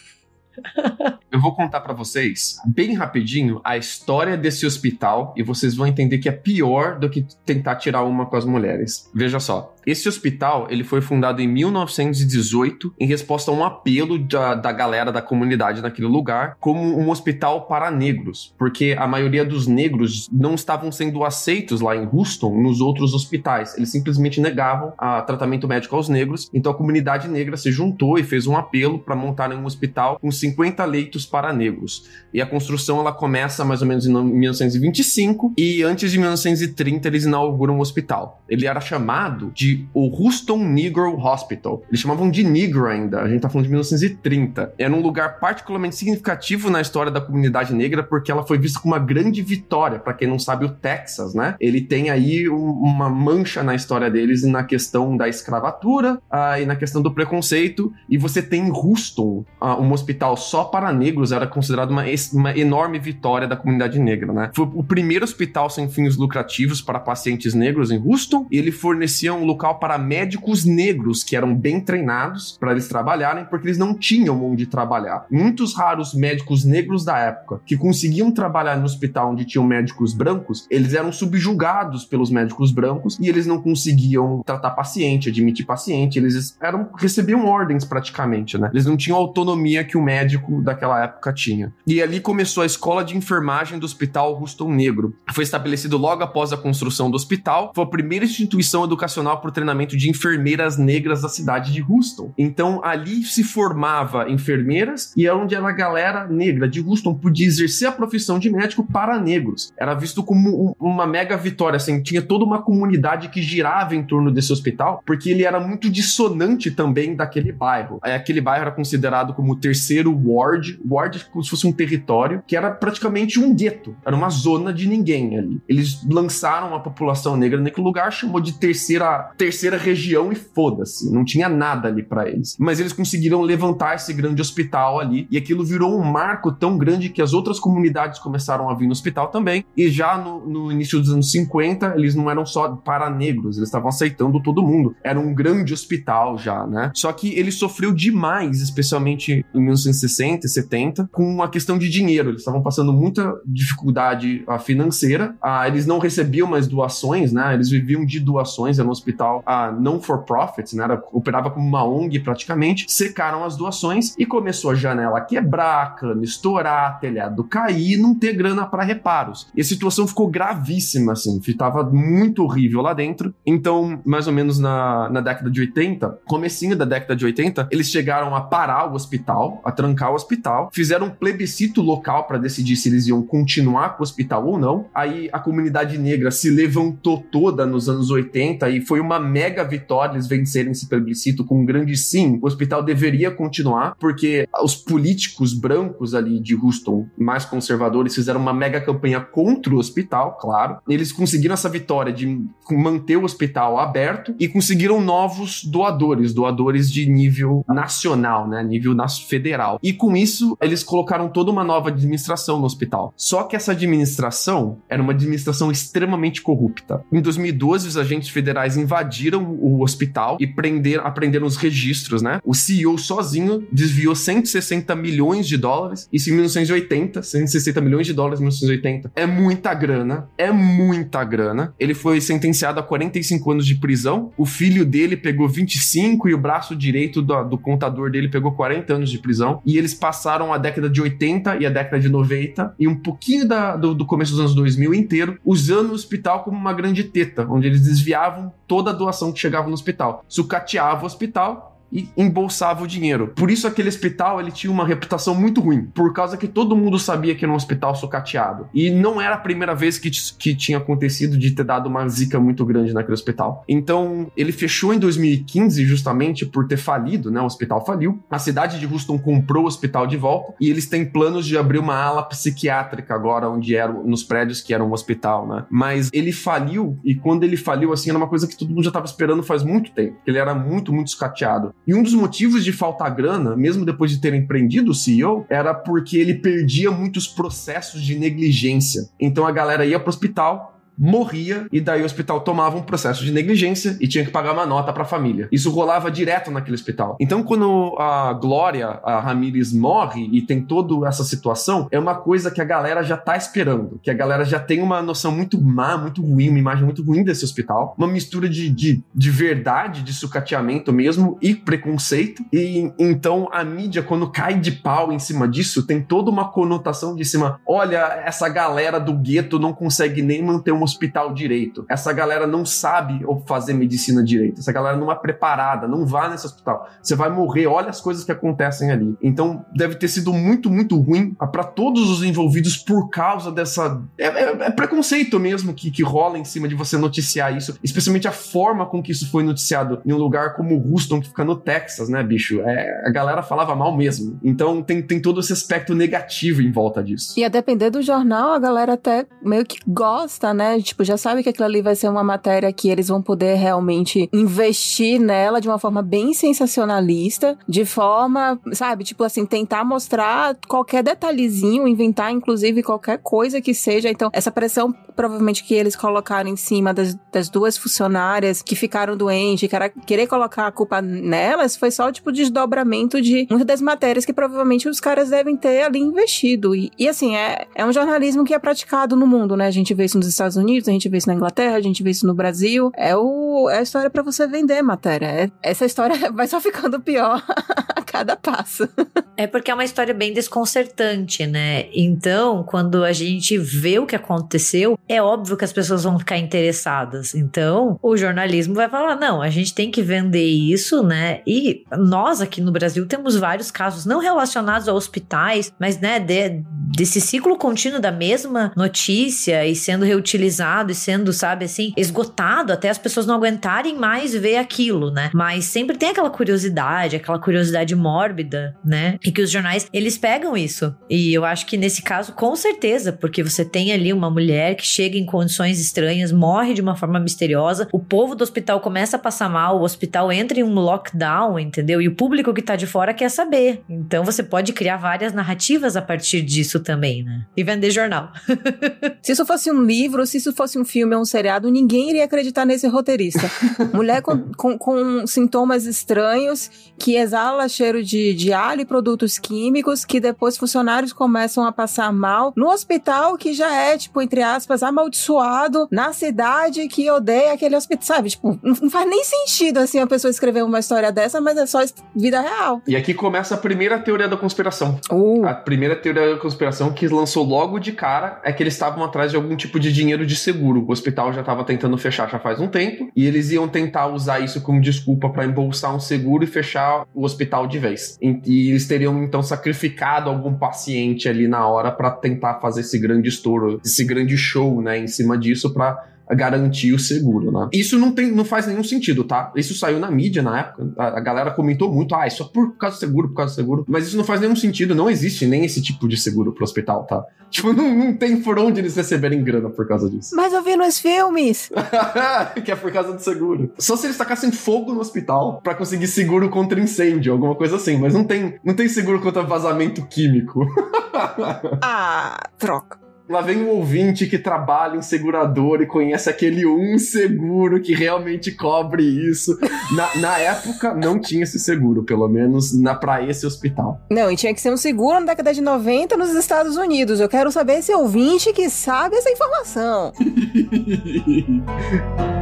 Eu vou contar pra vocês, bem rapidinho, a história desse hospital e vocês vão entender que é pior do que tentar tirar uma com as mulheres. Veja só, esse hospital ele foi fundado em 1918 em resposta a um apelo da, da galera da comunidade naquele lugar como um hospital para negros, porque a maioria dos negros não estavam sendo aceitos lá em Houston nos outros hospitais. Eles simplesmente negavam a tratamento médico aos negros. Então a comunidade negra se juntou e fez um apelo para montarem um hospital com 50 leitos para negros. E a construção ela começa mais ou menos em 1925 e antes de 1930 eles inauguram o hospital. Ele era chamado de o Houston Negro Hospital. Eles chamavam de Negro ainda, a gente tá falando de 1930. Era um lugar particularmente significativo na história da comunidade negra porque ela foi vista como uma grande vitória. Para quem não sabe, o Texas, né? Ele tem aí um, uma mancha na história deles na questão da escravatura uh, e na questão do preconceito. E você tem em Houston uh, um hospital só para negros, era considerado uma, uma enorme vitória da comunidade negra, né? Foi o primeiro hospital sem fins lucrativos para pacientes negros em Houston e ele fornecia um local para médicos negros que eram bem treinados para eles trabalharem, porque eles não tinham onde trabalhar. Muitos raros médicos negros da época que conseguiam trabalhar no hospital onde tinham médicos brancos, eles eram subjugados pelos médicos brancos e eles não conseguiam tratar paciente, admitir paciente, eles eram recebiam ordens praticamente, né? Eles não tinham a autonomia que o médico daquela época tinha. E ali começou a escola de enfermagem do Hospital Houston Negro. Foi estabelecido logo após a construção do hospital, foi a primeira instituição educacional por treinamento de enfermeiras negras da cidade de Houston. Então ali se formava enfermeiras e é onde a galera negra de Houston podia exercer a profissão de médico para negros. Era visto como um, uma mega vitória, assim, tinha toda uma comunidade que girava em torno desse hospital, porque ele era muito dissonante também daquele bairro. Aquele bairro era considerado como o terceiro ward, ward como se fosse um território, que era praticamente um gueto, era uma zona de ninguém ali. Eles lançaram a população negra naquele lugar, chamou de terceira terceira região e foda-se, não tinha nada ali para eles. Mas eles conseguiram levantar esse grande hospital ali e aquilo virou um marco tão grande que as outras comunidades começaram a vir no hospital também. E já no, no início dos anos 50, eles não eram só para negros, eles estavam aceitando todo mundo. Era um grande hospital já, né? Só que ele sofreu demais, especialmente em 1960 e 70, com a questão de dinheiro. Eles estavam passando muita dificuldade uh, financeira, uh, eles não recebiam mais doações, né? Eles viviam de doações, era um hospital não for profit, né? Era, operava como uma ONG praticamente, secaram as doações e começou a janela quebrar, cano estourar, telhado cair, não ter grana para reparos. E a situação ficou gravíssima, assim, estava muito horrível lá dentro. Então, mais ou menos na, na década de 80, comecinho da década de 80, eles chegaram a parar o hospital, a trancar o hospital, fizeram um plebiscito local para decidir se eles iam continuar com o hospital ou não. Aí a comunidade negra se levantou toda nos anos 80 e foi uma mega vitória eles vencerem esse plebiscito com um grande sim. O hospital deveria continuar, porque os políticos brancos ali de Houston, mais conservadores, fizeram uma mega campanha contra o hospital, claro. Eles conseguiram essa vitória de manter o hospital aberto e conseguiram novos doadores, doadores de nível nacional, né, nível federal. E com isso, eles colocaram toda uma nova administração no hospital. Só que essa administração era uma administração extremamente corrupta. Em 2012, os agentes federais invadiram invadiram o hospital e prenderam, aprenderam os registros, né? O CEO sozinho desviou 160 milhões de dólares, isso em 1980, 160 milhões de dólares em 1980. É muita grana, é muita grana. Ele foi sentenciado a 45 anos de prisão. O filho dele pegou 25 e o braço direito do, do contador dele pegou 40 anos de prisão. E eles passaram a década de 80 e a década de 90 e um pouquinho da, do, do começo dos anos 2000 inteiro usando o hospital como uma grande teta, onde eles desviavam toda doação que chegava no hospital. Sucateava o hospital e embolsava o dinheiro. Por isso aquele hospital ele tinha uma reputação muito ruim, por causa que todo mundo sabia que era um hospital sucateado. E não era a primeira vez que, que tinha acontecido de ter dado uma zica muito grande naquele hospital. Então, ele fechou em 2015 justamente por ter falido, né? O hospital faliu. A cidade de Houston comprou o hospital de volta e eles têm planos de abrir uma ala psiquiátrica agora onde eram nos prédios que eram um hospital, né? Mas ele faliu e quando ele faliu assim era uma coisa que todo mundo já estava esperando faz muito tempo. Ele era muito muito sucateado. E um dos motivos de faltar grana, mesmo depois de terem prendido o CEO, era porque ele perdia muitos processos de negligência. Então a galera ia pro hospital, morria e daí o hospital tomava um processo de negligência e tinha que pagar uma nota para a família. Isso rolava direto naquele hospital. Então, quando a Glória, a Ramírez, morre e tem toda essa situação, é uma coisa que a galera já tá esperando, que a galera já tem uma noção muito má, muito ruim, uma imagem muito ruim desse hospital, uma mistura de, de, de verdade, de sucateamento mesmo e preconceito. E então a mídia, quando cai de pau em cima disso, tem toda uma conotação de cima: olha, essa galera do gueto não consegue nem manter um hospital direito. Essa galera não sabe fazer medicina direito. Essa galera não é preparada. Não vá nesse hospital. Você vai morrer. Olha as coisas que acontecem ali. Então, deve ter sido muito, muito ruim para todos os envolvidos por causa dessa. É, é, é preconceito mesmo que, que rola em cima de você noticiar isso. Especialmente a forma com que isso foi noticiado em um lugar como Houston, que fica no Texas, né, bicho? É, a galera falava mal mesmo. Então, tem, tem todo esse aspecto negativo em volta disso. E a depender do jornal, a galera até meio que gosta, né? Tipo, já sabe que aquilo ali vai ser uma matéria que eles vão poder realmente investir nela de uma forma bem sensacionalista, de forma, sabe, tipo assim, tentar mostrar qualquer detalhezinho, inventar inclusive qualquer coisa que seja. Então, essa pressão provavelmente que eles colocaram em cima das, das duas funcionárias que ficaram doentes, que era querer colocar a culpa nelas, foi só, tipo, desdobramento de muitas das matérias que provavelmente os caras devem ter ali investido. E, e assim, é, é um jornalismo que é praticado no mundo, né? A gente vê isso nos Estados Unidos, a gente vê isso na Inglaterra, a gente vê isso no Brasil. É, o, é a história para você vender matéria. É, essa história vai só ficando pior a cada passo. É porque é uma história bem desconcertante, né? Então, quando a gente vê o que aconteceu, é óbvio que as pessoas vão ficar interessadas. Então, o jornalismo vai falar: não, a gente tem que vender isso, né? E nós aqui no Brasil temos vários casos não relacionados a hospitais, mas, né, de, desse ciclo contínuo da mesma notícia e sendo reutilizado e sendo, sabe, assim, esgotado até as pessoas não aguentarem mais ver aquilo, né? Mas sempre tem aquela curiosidade, aquela curiosidade mórbida, né? E que os jornais, eles pegam isso. E eu acho que nesse caso, com certeza, porque você tem ali uma mulher que chega em condições estranhas, morre de uma forma misteriosa, o povo do hospital começa a passar mal, o hospital entra em um lockdown, entendeu? E o público que tá de fora quer saber. Então você pode criar várias narrativas a partir disso também, né? E vender jornal. se isso fosse um livro, se isso fosse um filme ou um seriado, ninguém iria acreditar nesse roteirista. Mulher com, com, com, sintomas estranhos, que exala cheiro de, de alho e produtos químicos, que depois funcionários começam a passar mal, no hospital que já é, tipo, entre aspas, amaldiçoado na cidade que odeia aquele hospital, sabe? Tipo, não faz nem sentido, assim, a pessoa escrever uma história dessa, mas é só vida real. E aqui começa a primeira teoria da conspiração. Uh. A primeira teoria da conspiração que lançou logo de cara é que eles estavam atrás de algum tipo de dinheiro de seguro. O hospital já estava tentando fechar já faz um tempo e eles iam tentar usar isso como desculpa para embolsar um seguro e fechar o hospital de vez. E eles teriam então sacrificado algum paciente ali na hora para tentar fazer esse grande estouro, esse grande show né, em cima disso para garantir o seguro, né? Isso não tem, não faz nenhum sentido, tá? Isso saiu na mídia na época. A, a, galera comentou muito, ah, isso é por causa do seguro, por causa do seguro. Mas isso não faz nenhum sentido, não existe nem esse tipo de seguro pro hospital, tá? Tipo, não, não tem por onde eles receberem grana por causa disso. Mas eu vi nos filmes! que é por causa do seguro. Só se eles tacassem fogo no hospital para conseguir seguro contra incêndio, alguma coisa assim. Mas não tem, não tem seguro contra vazamento químico. ah, troca. Lá vem um ouvinte que trabalha em segurador e conhece aquele um seguro que realmente cobre isso. Na, na época, não tinha esse seguro, pelo menos na, pra esse hospital. Não, e tinha que ser um seguro na década de 90 nos Estados Unidos. Eu quero saber esse ouvinte que sabe essa informação.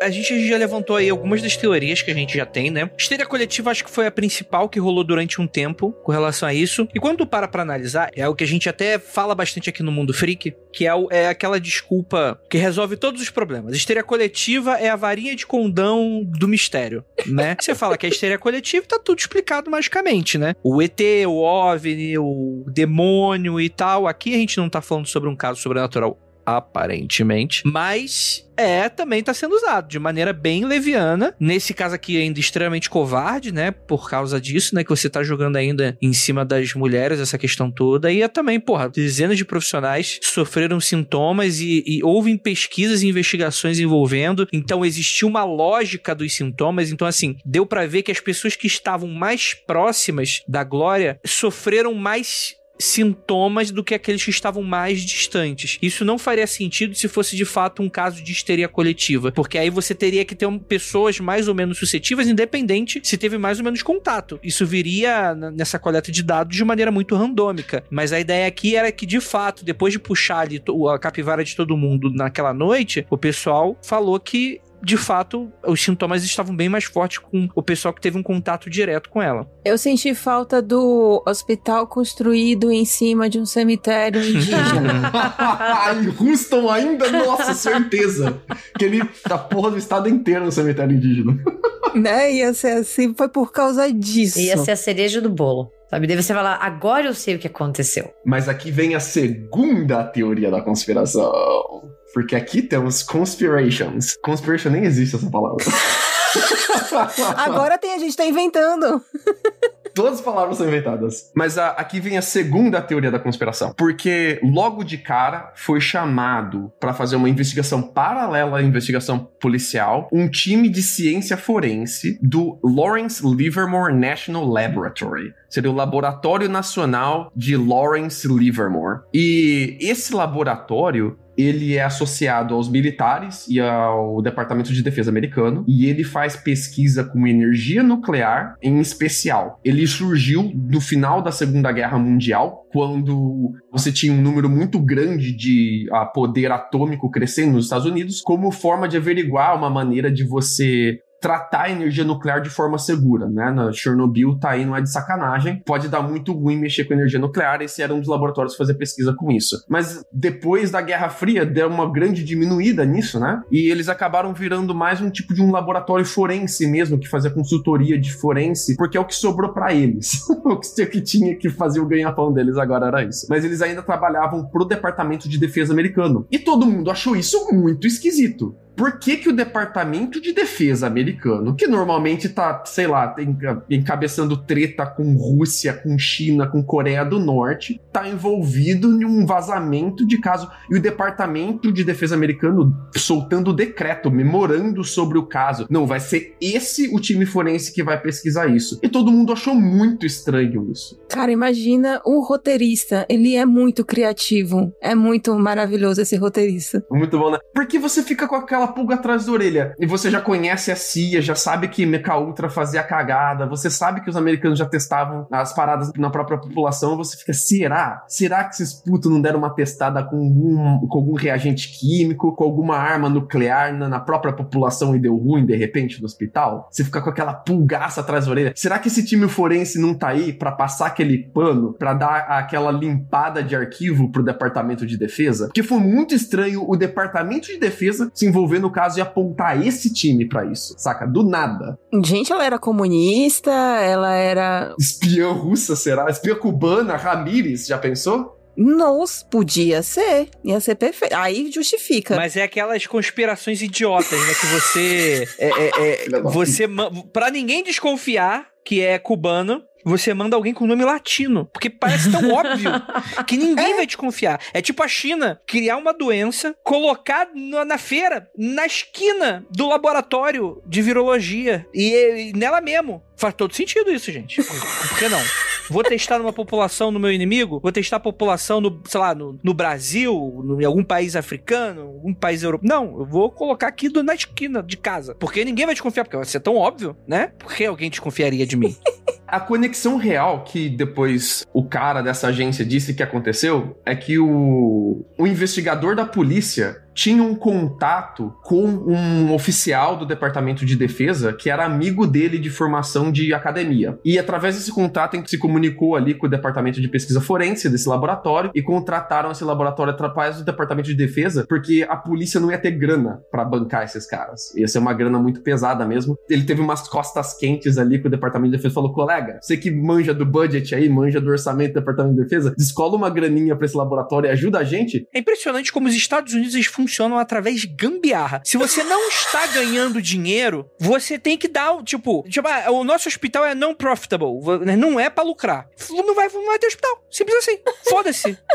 A gente já levantou aí algumas das teorias que a gente já tem, né? Histeria coletiva acho que foi a principal que rolou durante um tempo com relação a isso. E quando tu para pra analisar, é o que a gente até fala bastante aqui no Mundo Freak, que é, o- é aquela desculpa que resolve todos os problemas. Histeria coletiva é a varinha de condão do mistério, né? Você fala que é histeria coletiva e tá tudo explicado magicamente, né? O ET, o OVNI, o demônio e tal. Aqui a gente não tá falando sobre um caso sobrenatural aparentemente, mas é, também tá sendo usado de maneira bem leviana. Nesse caso aqui, ainda extremamente covarde, né? Por causa disso, né? Que você tá jogando ainda em cima das mulheres, essa questão toda. E é também, porra, dezenas de profissionais sofreram sintomas e, e houve pesquisas e investigações envolvendo. Então existiu uma lógica dos sintomas. Então, assim, deu pra ver que as pessoas que estavam mais próximas da Glória sofreram mais sintomas do que aqueles que estavam mais distantes. Isso não faria sentido se fosse de fato um caso de histeria coletiva, porque aí você teria que ter pessoas mais ou menos suscetíveis, independente se teve mais ou menos contato. Isso viria nessa coleta de dados de maneira muito randômica. Mas a ideia aqui era que, de fato, depois de puxar ali a capivara de todo mundo naquela noite, o pessoal falou que. De fato, os sintomas estavam bem mais fortes com o pessoal que teve um contato direto com ela. Eu senti falta do hospital construído em cima de um cemitério indígena. em Houston ainda, nossa, certeza. Que ele da porra do estado inteiro no cemitério indígena. né? Ia ser assim, foi por causa disso. Ia ser a cereja do bolo. Sabe? Daí você falar, agora eu sei o que aconteceu. Mas aqui vem a segunda teoria da conspiração. Porque aqui temos conspirations. Conspiration nem existe essa palavra. Agora tem, a gente tá inventando. Todas as palavras são inventadas. Mas a- aqui vem a segunda teoria da conspiração. Porque logo de cara foi chamado para fazer uma investigação paralela à investigação policial um time de ciência forense do Lawrence Livermore National Laboratory. Seria o Laboratório Nacional de Lawrence Livermore. E esse laboratório ele é associado aos militares e ao Departamento de Defesa americano e ele faz pesquisa com energia nuclear em especial. Ele surgiu no final da Segunda Guerra Mundial, quando você tinha um número muito grande de ah, poder atômico crescendo nos Estados Unidos, como forma de averiguar uma maneira de você tratar a energia nuclear de forma segura, né? Na Chernobyl tá aí, não é de sacanagem. Pode dar muito ruim mexer com energia nuclear, esse era um dos laboratórios fazia pesquisa com isso. Mas depois da Guerra Fria, deu uma grande diminuída nisso, né? E eles acabaram virando mais um tipo de um laboratório forense mesmo, que fazia consultoria de forense, porque é o que sobrou pra eles. o que tinha que fazer o ganha-pão deles agora era isso. Mas eles ainda trabalhavam pro Departamento de Defesa americano. E todo mundo achou isso muito esquisito. Por que, que o Departamento de Defesa americano, que normalmente tá, sei lá, tem- encabeçando treta com Rússia, com China, com Coreia do Norte, tá envolvido em um vazamento de caso. E o Departamento de Defesa americano soltando decreto, memorando sobre o caso. Não, vai ser esse o time forense que vai pesquisar isso. E todo mundo achou muito estranho isso. Cara, imagina o roteirista. Ele é muito criativo. É muito maravilhoso esse roteirista. Muito bom, né? Porque você fica com aquela pulga atrás da orelha. E você já conhece a CIA, já sabe que Mecha Ultra fazia cagada, você sabe que os americanos já testavam as paradas na própria população, você fica, será? Será que esses putos não deram uma testada com algum, com algum reagente químico, com alguma arma nuclear na, na própria população e deu ruim de repente no hospital? Você fica com aquela pulgaça atrás da orelha. Será que esse time forense não tá aí pra passar aquele pano, pra dar aquela limpada de arquivo pro departamento de defesa? Porque foi muito estranho o departamento de defesa se envolver desenvolver no caso e apontar esse time pra isso, saca? Do nada. Gente, ela era comunista, ela era. Espiã russa, será? Espiã cubana, Ramírez, já pensou? Nossa, podia ser. Ia ser perfeito. Aí justifica. Mas é aquelas conspirações idiotas, né? Que você. É, é, é, você. Pra ninguém desconfiar que é cubano. Você manda alguém com nome latino. Porque parece tão óbvio que ninguém vai desconfiar. É tipo a China criar uma doença, colocar na, na feira, na esquina do laboratório de virologia. E, e nela mesmo. Faz todo sentido isso, gente. Por, por que não? Vou testar numa população no meu inimigo? Vou testar a população no, sei lá, no, no Brasil, no- em algum país africano, algum país europeu. Não, eu vou colocar aqui do- na esquina de casa. Porque ninguém vai desconfiar, porque vai ser tão óbvio, né? Por que alguém desconfiaria de mim? A conexão real que depois o cara dessa agência disse que aconteceu é que o, o investigador da polícia tinha um contato com um oficial do Departamento de Defesa que era amigo dele de formação de academia. E através desse contato ele se comunicou ali com o Departamento de Pesquisa Forense desse laboratório e contrataram esse laboratório através do Departamento de Defesa porque a polícia não ia ter grana pra bancar esses caras. Ia ser uma grana muito pesada mesmo. Ele teve umas costas quentes ali com o Departamento de Defesa falou: colega, você que manja do budget aí, manja do orçamento do Departamento de Defesa, descola uma graninha pra esse laboratório e ajuda a gente. É impressionante como os Estados Unidos eles funcionam através de gambiarra. Se você não está ganhando dinheiro, você tem que dar, o- tipo, tipo ah, o nosso hospital é não profitable, né, não é pra lucrar. Não vai, não vai ter hospital. Simples assim. Foda-se.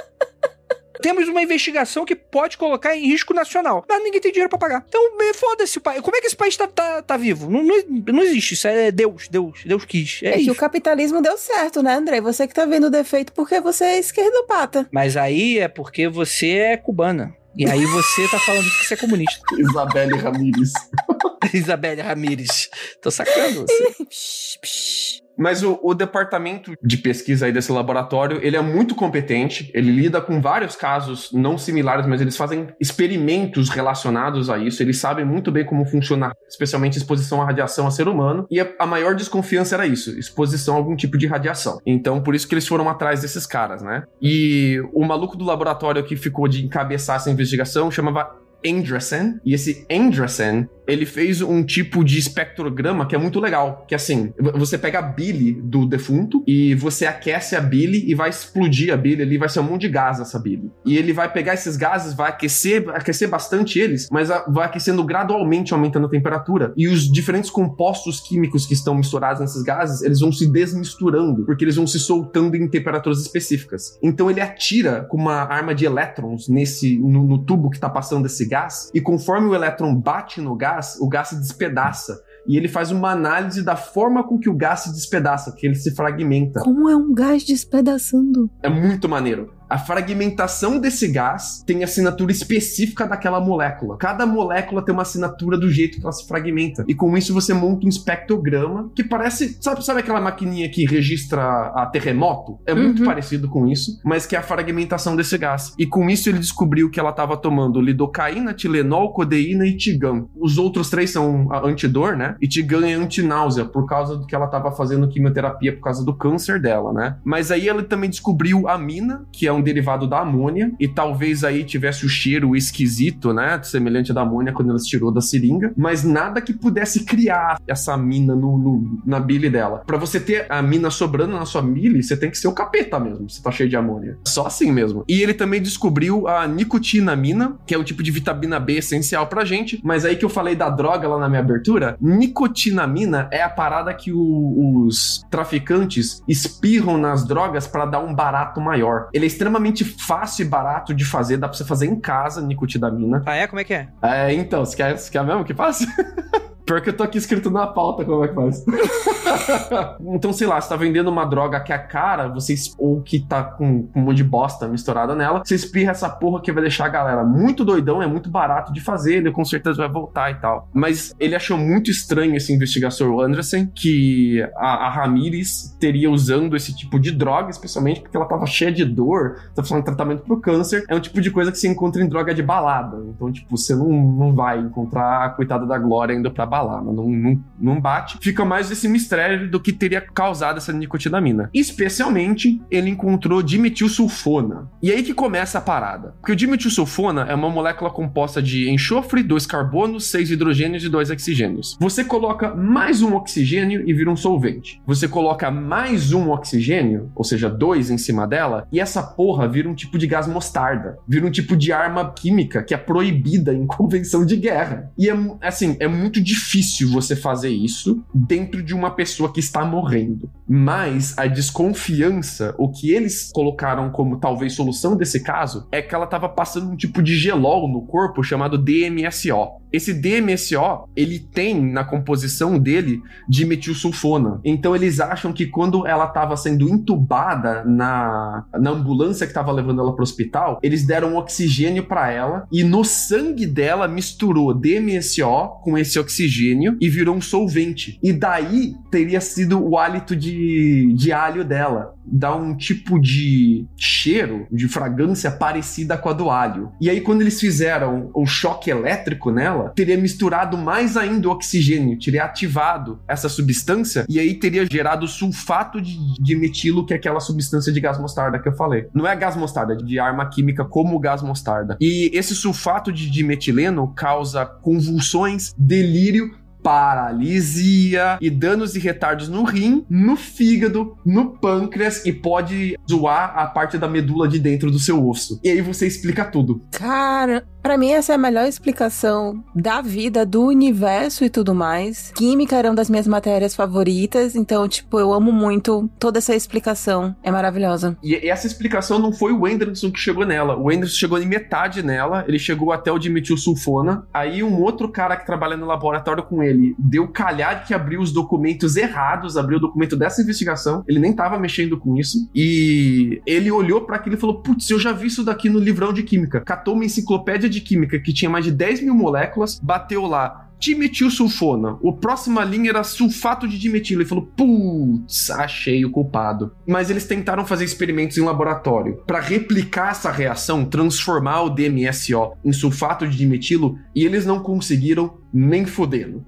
Temos uma investigação que pode colocar em risco nacional. Mas ninguém tem dinheiro pra pagar. Então, eh, foda-se o país. Como é que esse país tá, tá, tá vivo? Não, não, não existe. Isso é Deus, Deus, Deus quis. É, É, que o capitalismo deu certo, né, André? Você que tá vendo o defeito porque você é esquerdopata. Mas aí é porque você é cubana. E aí você tá falando que você é comunista. Isabelle Ramírez. Isabelle Ramírez. Tô sacando você. Mas o, o departamento de pesquisa aí desse laboratório, ele é muito competente, ele lida com vários casos não similares, mas eles fazem experimentos relacionados a isso, eles sabem muito bem como funciona, especialmente exposição à radiação a ser humano, e a, a maior desconfiança era isso, exposição a algum tipo de radiação. Então, por isso que eles foram atrás desses caras, né? E o maluco do laboratório que ficou de encabeçar essa investigação chamava Andresen, e esse Andresen, ele fez um tipo de espectrograma que é muito legal, que assim, v- você pega a bile do defunto e você aquece a bile e vai explodir a bile ali, vai ser um monte de gás essa bile. E ele vai pegar esses gases, vai aquecer, aquecer bastante eles, mas vai aquecendo gradualmente, aumentando a temperatura. E os diferentes compostos químicos que estão misturados nesses gases, eles vão se desmisturando, porque eles vão se soltando em temperaturas específicas. Então ele atira com uma arma de elétrons nesse no, no tubo que tá passando esse gás, e conforme o elétron bate no gás, o gás se despedaça. E ele faz uma análise da forma com que o gás se despedaça, que ele se fragmenta. Como é um gás despedaçando? É muito maneiro. A fragmentação desse gás tem assinatura específica daquela molécula. Cada molécula tem uma assinatura do jeito que ela se fragmenta. E com isso você monta um espectrograma que parece. Sabe, sabe aquela maquininha que registra a terremoto? É muito Uhum. parecido com isso, mas que é a fragmentação desse gás. E com isso ele descobriu que ela estava tomando lidocaína, Tilenol, codeína e Tigan. Os outros três são antidor, né? E Tigan é antináusea, por causa do que ela estava fazendo quimioterapia por causa do câncer dela, né? Mas aí ele também descobriu a mina, que é um derivado da amônia, e talvez aí tivesse o cheiro esquisito, né? Semelhante da amônia quando ela se tirou da seringa, mas nada que pudesse criar essa mina no, no- na bile dela. Pra você ter a mina sobrando na sua bile, você tem que ser o capeta mesmo, você tá cheio de amônia. Só assim mesmo. E ele também descobriu a nicotinamina, que é um tipo de vitamina B essencial pra gente, mas aí que eu falei da droga lá na minha abertura, nicotinamina é a parada que o- os traficantes espirram nas drogas pra dar um barato maior. Ele é extremamente fácil e barato de fazer, dá pra você fazer em casa nicotinamina. Ah, é? Como é que é? É, então, você quer, você quer mesmo que faça? Pior que eu tô aqui escrito na pauta como é que faz. então, sei lá, você tá vendendo uma droga que é cara, você es- ou que tá com, com um monte de bosta misturada nela, você espirra essa porra que vai deixar a galera muito doidão, é muito barato de fazer, ele com certeza vai voltar e tal. Mas ele achou muito estranho esse investigador Anderson que a, a Ramírez teria usando esse tipo de droga, especialmente porque ela tava cheia de dor, tá fazendo tratamento pro câncer, é um tipo de coisa que você encontra em droga de balada. Então, tipo, você não, não vai encontrar a coitada da Glória indo pra abalar, mas não, não, não bate. Fica mais esse mistério do que teria causado essa nicotinamina. Especialmente, ele encontrou dimetilsulfona. E aí que começa a parada. Porque o dimetilsulfona é uma molécula composta de enxofre, dois carbonos, seis hidrogênios e dois oxigênios. Você coloca mais um oxigênio e vira um solvente. Você coloca mais um oxigênio, ou seja, dois em cima dela, e essa porra vira um tipo de gás mostarda. Vira um tipo de arma química que é proibida em convenção de guerra. E é assim, é muito difícil você fazer isso dentro de uma pessoa que está morrendo. Mas a desconfiança, o que eles colocaram como talvez solução desse caso, é que ela estava passando um tipo de gelol no corpo chamado DMSO. Esse DMSO, ele tem na composição dele dimetilsulfona. Então eles acham que quando ela estava sendo entubada na, na ambulância que estava levando ela para o hospital, eles deram oxigênio para ela e no sangue dela misturou DMSO com esse oxigênio e virou um solvente. E daí teria sido o hálito de, de alho dela. Dá um tipo de cheiro, de fragrância parecida com a do alho. E aí, quando eles fizeram o choque elétrico nela, teria misturado mais ainda o oxigênio, teria ativado essa substância e aí teria gerado sulfato de, de metilo, que é aquela substância de gás mostarda que eu falei. Não é gás mostarda, é de arma química como o gás mostarda. E esse sulfato de dimetileno causa convulsões, delírio, paralisia e danos e retardos no rim, no fígado, no pâncreas e pode zoar a parte da medula de dentro do seu osso. E aí você explica tudo. Cara, para mim essa é a melhor explicação da vida, do universo e tudo mais. Química era uma das minhas matérias favoritas, então tipo, eu amo muito toda essa explicação. É maravilhosa. E essa explicação não foi o Anderson que chegou nela. O Anderson chegou em metade nela, ele chegou até o dimetilsulfona. Aí um outro cara que trabalha no laboratório com ele ele deu calhar que abriu os documentos errados, abriu o documento dessa investigação, ele nem tava mexendo com isso, e ele olhou para aquilo e falou: Putz, eu já vi isso daqui no livrão de química. Catou uma enciclopédia de química que tinha mais de 10 mil moléculas, bateu lá dimetilsulfona. O próxima linha era sulfato de dimetilo. Ele falou: putz, achei o culpado. Mas eles tentaram fazer experimentos em laboratório para replicar essa reação, transformar o DMSO em sulfato de dimetilo, e eles não conseguiram nem fodendo.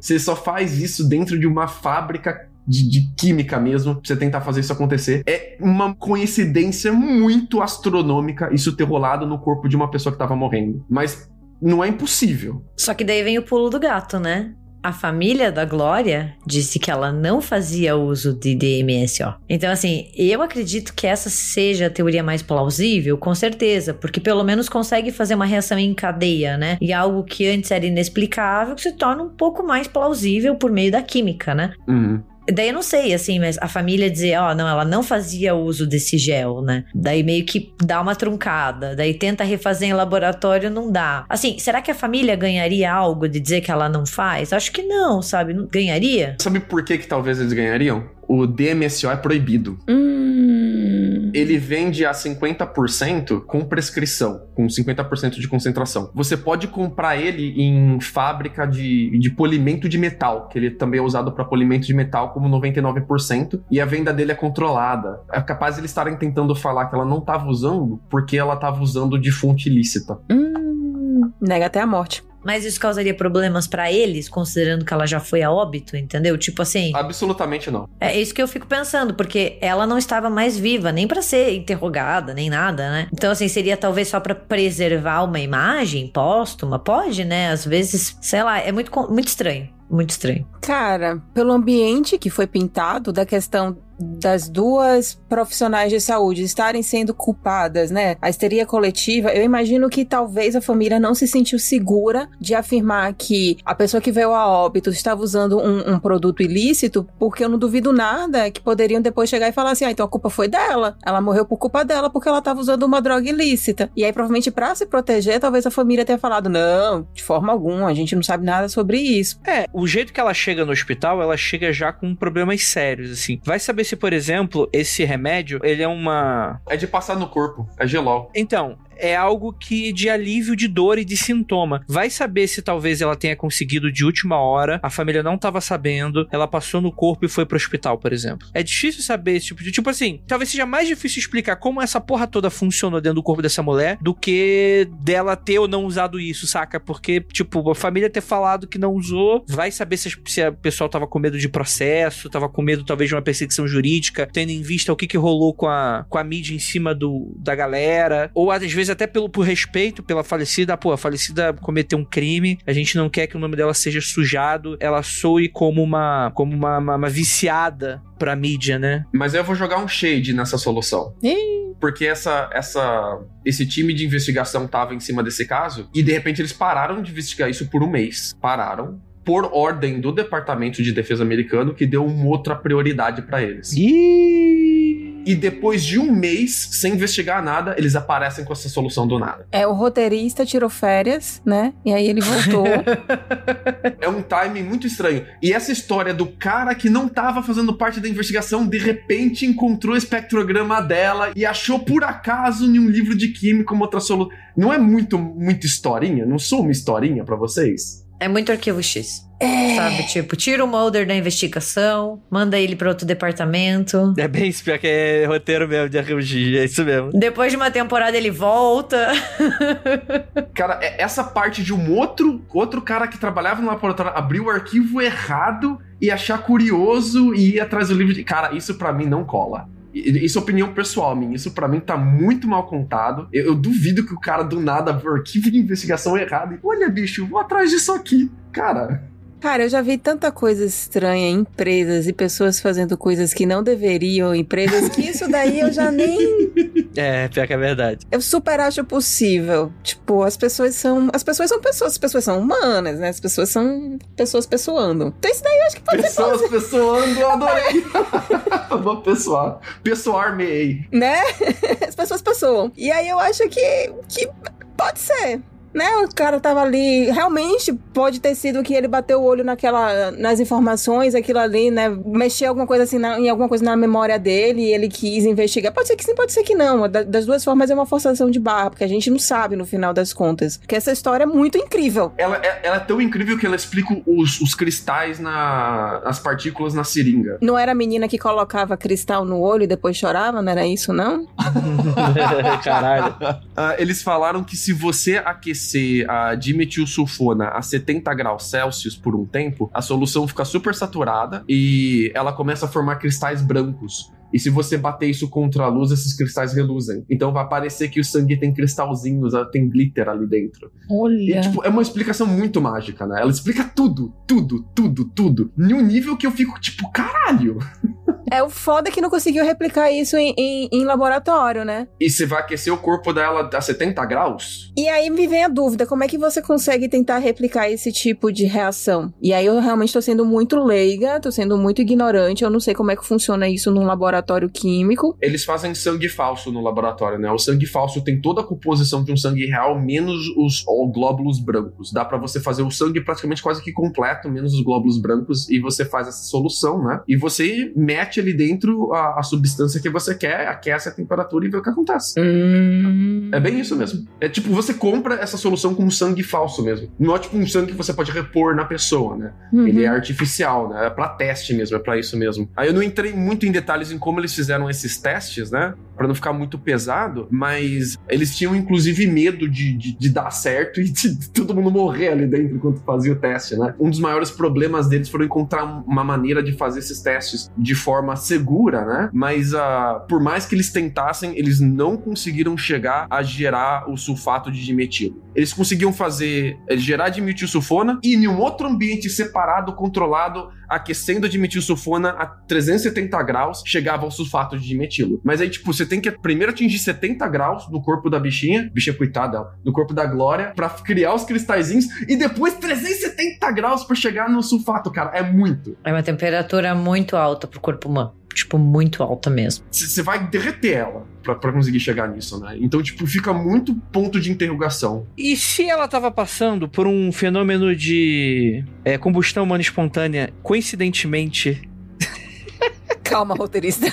Você só faz isso dentro de uma fábrica de, de, química mesmo, pra você tentar fazer isso acontecer. É uma coincidência muito astronômica isso ter rolado no corpo de uma pessoa que tava morrendo. Mas não é impossível. Só que daí vem o pulo do gato, né? A família da Glória disse que ela não fazia uso de DMSO. Então, assim, eu acredito que essa seja a teoria mais plausível, com certeza, porque pelo menos consegue fazer uma reação em cadeia, né? E algo que antes era inexplicável que se torna um pouco mais plausível por meio da química, né? Uhum. Daí eu não sei, assim, mas a família dizer, ó, oh, não, ela não fazia uso desse gel, né? Daí meio que dá uma truncada. Daí tenta refazer em laboratório, não dá. Assim, será que a família ganharia algo de dizer que ela não faz? Acho que não, sabe? Não ganharia? Sabe por que que talvez eles ganhariam? O DMSO é proibido. Hum. Ele vende a 50% com prescrição, com 50% de concentração. Você pode comprar ele em fábrica de, de polimento de metal, que ele também é usado para polimento de metal como 99%, e a venda dele é controlada. É capaz de eles estarem tentando falar que ela não estava usando porque ela estava usando de fonte ilícita. Hum. Nega até a morte. Mas isso causaria problemas para eles, considerando que ela já foi a óbito, entendeu? Tipo assim. Absolutamente não. É isso que eu fico pensando, porque ela não estava mais viva, nem para ser interrogada, nem nada, né? Então, assim, seria talvez só para preservar uma imagem póstuma? Pode, né? Às vezes, sei lá, é muito, muito estranho. Muito estranho. Cara, pelo ambiente que foi pintado, da questão das duas profissionais de saúde estarem sendo culpadas, né? A histeria coletiva, eu imagino que talvez a família não se sentiu segura de afirmar que a pessoa que veio a óbito estava usando um, um produto ilícito, porque eu não duvido nada que poderiam depois chegar e falar assim: ah, então a culpa foi dela. Ela morreu por culpa dela porque ela estava usando uma droga ilícita. E aí, provavelmente, para se proteger, talvez a família tenha falado: não, de forma alguma, a gente não sabe nada sobre isso. É, o jeito que ela chega no hospital, ela chega já com problemas sérios, assim. Vai saber se, por exemplo, esse remédio, ele é uma... É de passar no corpo, é gelol. Então, é algo que de alívio de dor e de sintoma. Vai saber se talvez ela tenha conseguido de última hora, a família não tava sabendo, ela passou no corpo e foi pro hospital, por exemplo. É difícil saber esse tipo de. Tipo assim, talvez seja mais difícil explicar como essa porra toda funcionou dentro do corpo dessa mulher do que dela ter ou não usado isso, saca? Porque, tipo, a família ter falado que não usou, vai saber se, se a pessoal tava com medo de processo, tava com medo talvez de uma perseguição jurídica, tendo em vista o que, que rolou com a, com a mídia em cima do, da galera, ou às vezes até pelo por respeito pela falecida, pô, a falecida cometeu um crime, a gente não quer que o nome dela seja sujado, ela soe como uma como uma, uma, uma viciada pra mídia, né? Mas eu vou jogar um shade nessa solução. Porque essa, essa, esse time de investigação tava em cima desse caso e de repente eles pararam de investigar isso por um mês. Pararam. Por ordem do Departamento de Defesa americano, que deu uma outra prioridade pra eles. Ih! E depois de um mês, sem investigar nada, eles aparecem com essa solução do nada. É, o roteirista tirou férias, né? E aí ele voltou. É um timing muito estranho. E essa história do cara que não tava fazendo parte da investigação, de repente encontrou o espectrograma dela e achou por acaso em um livro de química uma outra solução. Não é muito, muito historinha? Não sou uma historinha pra vocês? É muito arquivo X. Sabe? Tipo, tira o Mulder da investigação, manda ele pra outro departamento. É bem isso, pior que é roteiro mesmo de Arquivo X, é isso mesmo. Depois de uma temporada ele volta. Cara, é- essa parte de um outro, outro cara que trabalhava no laboratório abrir o arquivo errado e achar curioso e ir atrás do livro de. Cara, isso pra mim não cola. Isso é opinião pessoal minha. Isso pra mim tá muito mal contado. Eu, eu duvido que o cara do nada o arquivo de investigação errado e. Olha, bicho, vou atrás disso aqui. Cara, Cara, eu já vi tanta coisa estranha em empresas e pessoas fazendo coisas que não deveriam, em empresas, que isso daí eu já nem. É, pior que é verdade. Eu super acho possível. Tipo, as pessoas são. As pessoas são pessoas, as pessoas são humanas, né? As pessoas são pessoas pessoando. Então isso daí eu acho que pode ser pessoas pessoando, eu adorei. vou pessoar. Pessoar meei. né? As pessoas pessoam. E aí eu acho que, que pode ser. Né, o cara tava ali, realmente pode ter sido que ele bateu o olho naquela, nas informações, aquilo ali, né, mexeu alguma coisa assim, na- em alguma coisa na memória dele e ele quis investigar. Pode ser que sim, pode ser que não. Da- das duas formas é uma forçação de barra, porque a gente não sabe no final das contas. Porque essa história é muito incrível. Ela, é- ela é tão incrível que ela explica os, os cristais na, as partículas na seringa. Não era a menina que colocava cristal no olho e depois chorava, não era isso, não? Caralho. Ah, eles falaram que se você aquecer a dimetilsulfona a 70 graus Celsius por um tempo, a solução fica super saturada e ela começa a formar cristais brancos. E se você bater isso contra a luz, esses cristais reluzem. Então vai parecer que o sangue tem cristalzinhos, tem glitter ali dentro. E, Olha. tipo, é uma explicação muito mágica, né? Ela explica tudo, tudo, tudo, tudo. Num nível que eu fico, tipo, caralho. É o foda que não conseguiu replicar isso em, em- em laboratório, né? E você vai aquecer o corpo dela a 70 graus? E aí me vem a dúvida, como é que você consegue tentar replicar esse tipo de reação? E aí eu realmente tô sendo muito leiga, tô sendo muito ignorante, eu não sei como é que funciona isso num laboratório químico. Eles fazem sangue falso no laboratório, né? O sangue falso tem toda a composição de um sangue real, menos os glóbulos brancos. Dá pra você fazer o sangue praticamente quase que completo, menos os glóbulos brancos, e você faz essa solução, né? E você mete ali dentro a, a substância que você quer, aquece a temperatura e vê o que acontece. Hum. É bem isso mesmo. É tipo, você compra essa solução com sangue falso mesmo. Não é tipo um sangue que você pode repor na pessoa, né? Uhum. Ele é artificial, né? É pra teste mesmo, é pra isso mesmo. Aí eu não entrei muito em detalhes em como eles fizeram esses testes, né? Pra não ficar muito pesado, mas eles tinham inclusive medo de, de, de dar certo e de todo mundo morrer ali dentro enquanto fazia o teste, né? Um dos maiores problemas deles foram encontrar uma maneira de fazer esses testes de forma segura, né? Mas ah, por mais que eles tentassem, eles não conseguiram chegar a gerar o sulfato de dimetilo. Eles conseguiam fazer, eh, gerar dimetilsulfona e em um outro ambiente separado, controlado, aquecendo a dimetilsulfona a 370 graus, chegava ao sulfato de dimetilo. Mas aí, tipo, você tem que primeiro atingir 70 graus no corpo da bichinha, bichinha coitada, no corpo da Glória, pra criar os cristalzinhos, e depois 370 graus pra chegar no sulfato, cara. É muito. É uma temperatura muito alta pro corpo humano. Tipo, muito alta mesmo. Você vai derreter ela pra, pra conseguir chegar nisso, né? Então, tipo, fica muito ponto de interrogação. E se ela tava passando por um fenômeno de é, combustão humana espontânea, coincidentemente, Calma, roteirista.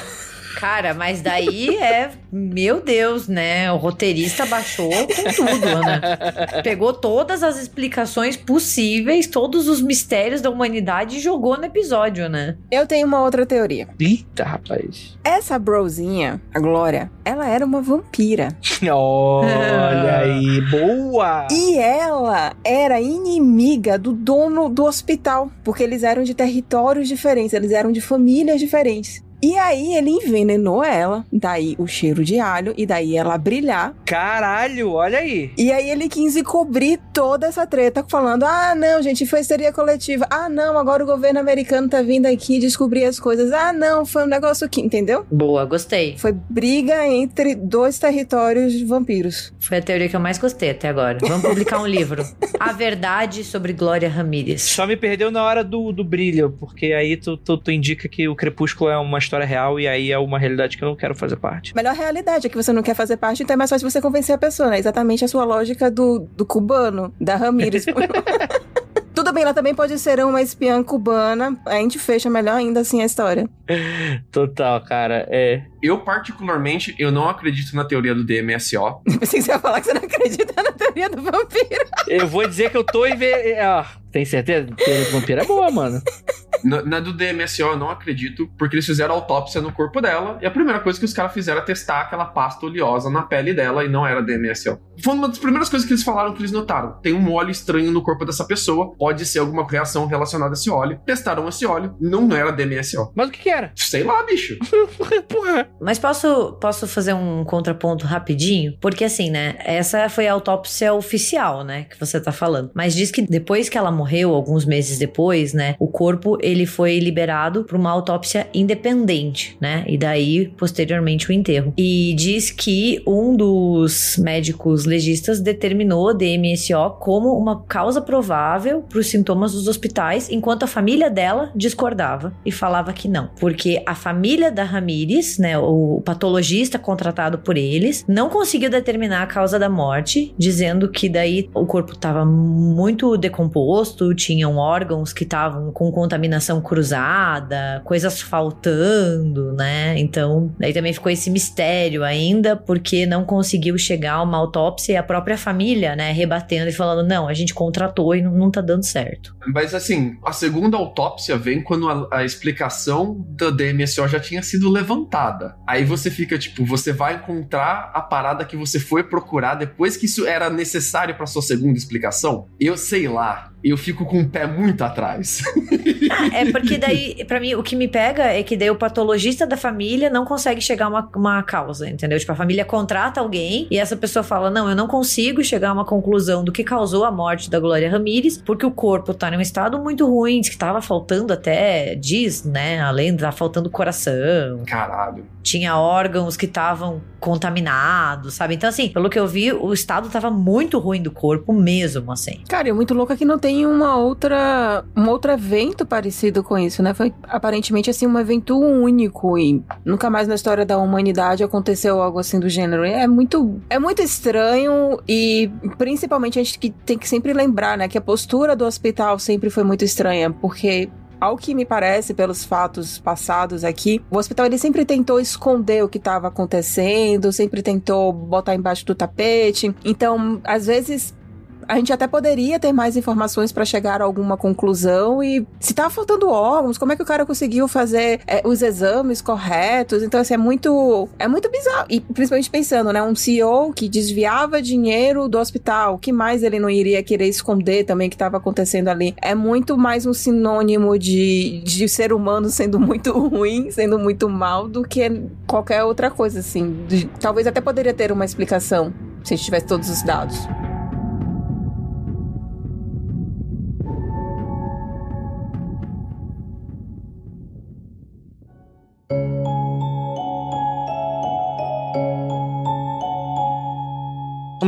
Cara, mas daí é. Meu Deus, né? O roteirista baixou com tudo, né? Pegou todas as explicações possíveis, todos os mistérios da humanidade e jogou no episódio, né? Eu tenho uma outra teoria. Eita, rapaz. Essa brozinha, a Glória, ela era uma vampira. Olha aí, boa! E ela era inimiga do dono do hospital, porque eles eram de territórios diferentes, eles eram de famílias diferentes. E aí ele envenenou ela, daí o cheiro de alho, e daí ela brilhar. Caralho, olha aí. E aí ele quis encobrir toda essa treta, falando: ah, não, gente, foi histeria coletiva. Ah, não, agora o governo americano tá vindo aqui descobrir as coisas. Ah, não, foi um negócio aqui, entendeu? Boa, gostei. Foi briga entre dois territórios de vampiros. Foi a teoria que eu mais gostei até agora. Vamos publicar um livro. A Verdade sobre Glória Ramírez. Só me perdeu na hora do, do brilho, porque aí tu, tu, tu indica que o Crepúsculo é uma história real e aí é uma realidade que eu não quero fazer parte. Melhor realidade é que você não quer fazer parte, então é mais fácil você convencer a pessoa, né? Exatamente a sua lógica do, do cubano, da Ramírez. Tudo bem, ela também pode ser uma espiã cubana. A gente fecha melhor ainda assim a história. Total, cara. É. Eu, particularmente, eu não acredito na teoria do DMSO. Eu pensei que você ia falar que você não acredita na teoria do vampiro. Eu vou dizer que eu tô em. Ve... Ah, tem certeza? Teoria do vampiro é boa, mano. Na, na do DMSO eu não acredito, porque eles fizeram autópsia no corpo dela, e a primeira coisa que os caras fizeram é testar aquela pasta oleosa na pele dela, e não era DMSO. Foi uma das primeiras coisas que eles falaram que eles notaram. Tem um óleo estranho no corpo dessa pessoa, pode ser alguma reação relacionada a esse óleo. Testaram esse óleo, não era DMSO. Mas o que, que era? Sei lá, bicho. Porra. Mas posso, posso fazer um contraponto rapidinho? Porque assim, né? Essa foi a autópsia oficial, né? Que você tá falando. Mas diz que depois que ela morreu, alguns meses depois, né? O corpo ele foi liberado para uma autópsia independente, né? E daí, posteriormente, o enterro. E diz que um dos médicos legistas determinou DMSO como uma causa provável para os sintomas dos hospitais, enquanto a família dela discordava e falava que não, porque a família da Ramires, né, o patologista contratado por eles, não conseguiu determinar a causa da morte, dizendo que daí o corpo estava muito decomposto, tinham órgãos que estavam com contaminação cruzada, coisas faltando, né? Então, daí também ficou esse mistério ainda, porque não conseguiu chegar a uma autópsia e a própria família, né, rebatendo e falando: não, a gente contratou e não, não tá dando certo. Mas assim, a segunda autópsia vem quando a, a explicação da DMSO já tinha sido levantada. Aí você fica tipo, você vai encontrar a parada que você foi procurar depois que isso era necessário para sua segunda explicação? Eu sei lá. Eu fico com o pé muito atrás. Ah, é porque daí, pra mim, o que me pega é que daí o patologista da família não consegue chegar a uma, uma causa, entendeu? Tipo, a família contrata alguém e essa pessoa fala: Não, eu não consigo chegar a uma conclusão do que causou a morte da Glória Ramírez, porque o corpo tá num estado muito ruim, que tava faltando até, diz, né? Além de tá faltando coração. Caralho. Tinha órgãos que estavam contaminados, sabe? Então, assim, pelo que eu vi, o estado tava muito ruim do corpo mesmo, assim. Cara, e o muito louco é que não tem uma outra. um outro evento parecido com isso, né? Foi aparentemente assim um evento único e nunca mais na história da humanidade aconteceu algo assim do gênero. É muito. É muito estranho e principalmente a gente que tem que sempre lembrar, né? Que a postura do hospital sempre foi muito estranha, porque ao que me parece, pelos fatos passados aqui, o hospital ele sempre tentou esconder o que estava acontecendo, sempre tentou botar embaixo do tapete. Então, às vezes, a gente até poderia ter mais informações para chegar a alguma conclusão e se tá faltando órgãos, como é que o cara conseguiu fazer é, os exames corretos? Então, assim, é muito, é muito bizarro. E principalmente pensando, né, um CEO que desviava dinheiro do hospital, que mais ele não iria querer esconder também que estava acontecendo ali? É muito mais um sinônimo de, de ser humano sendo muito ruim, sendo muito mal, do que qualquer outra coisa, assim. De, talvez até poderia ter uma explicação se a gente tivesse todos os dados.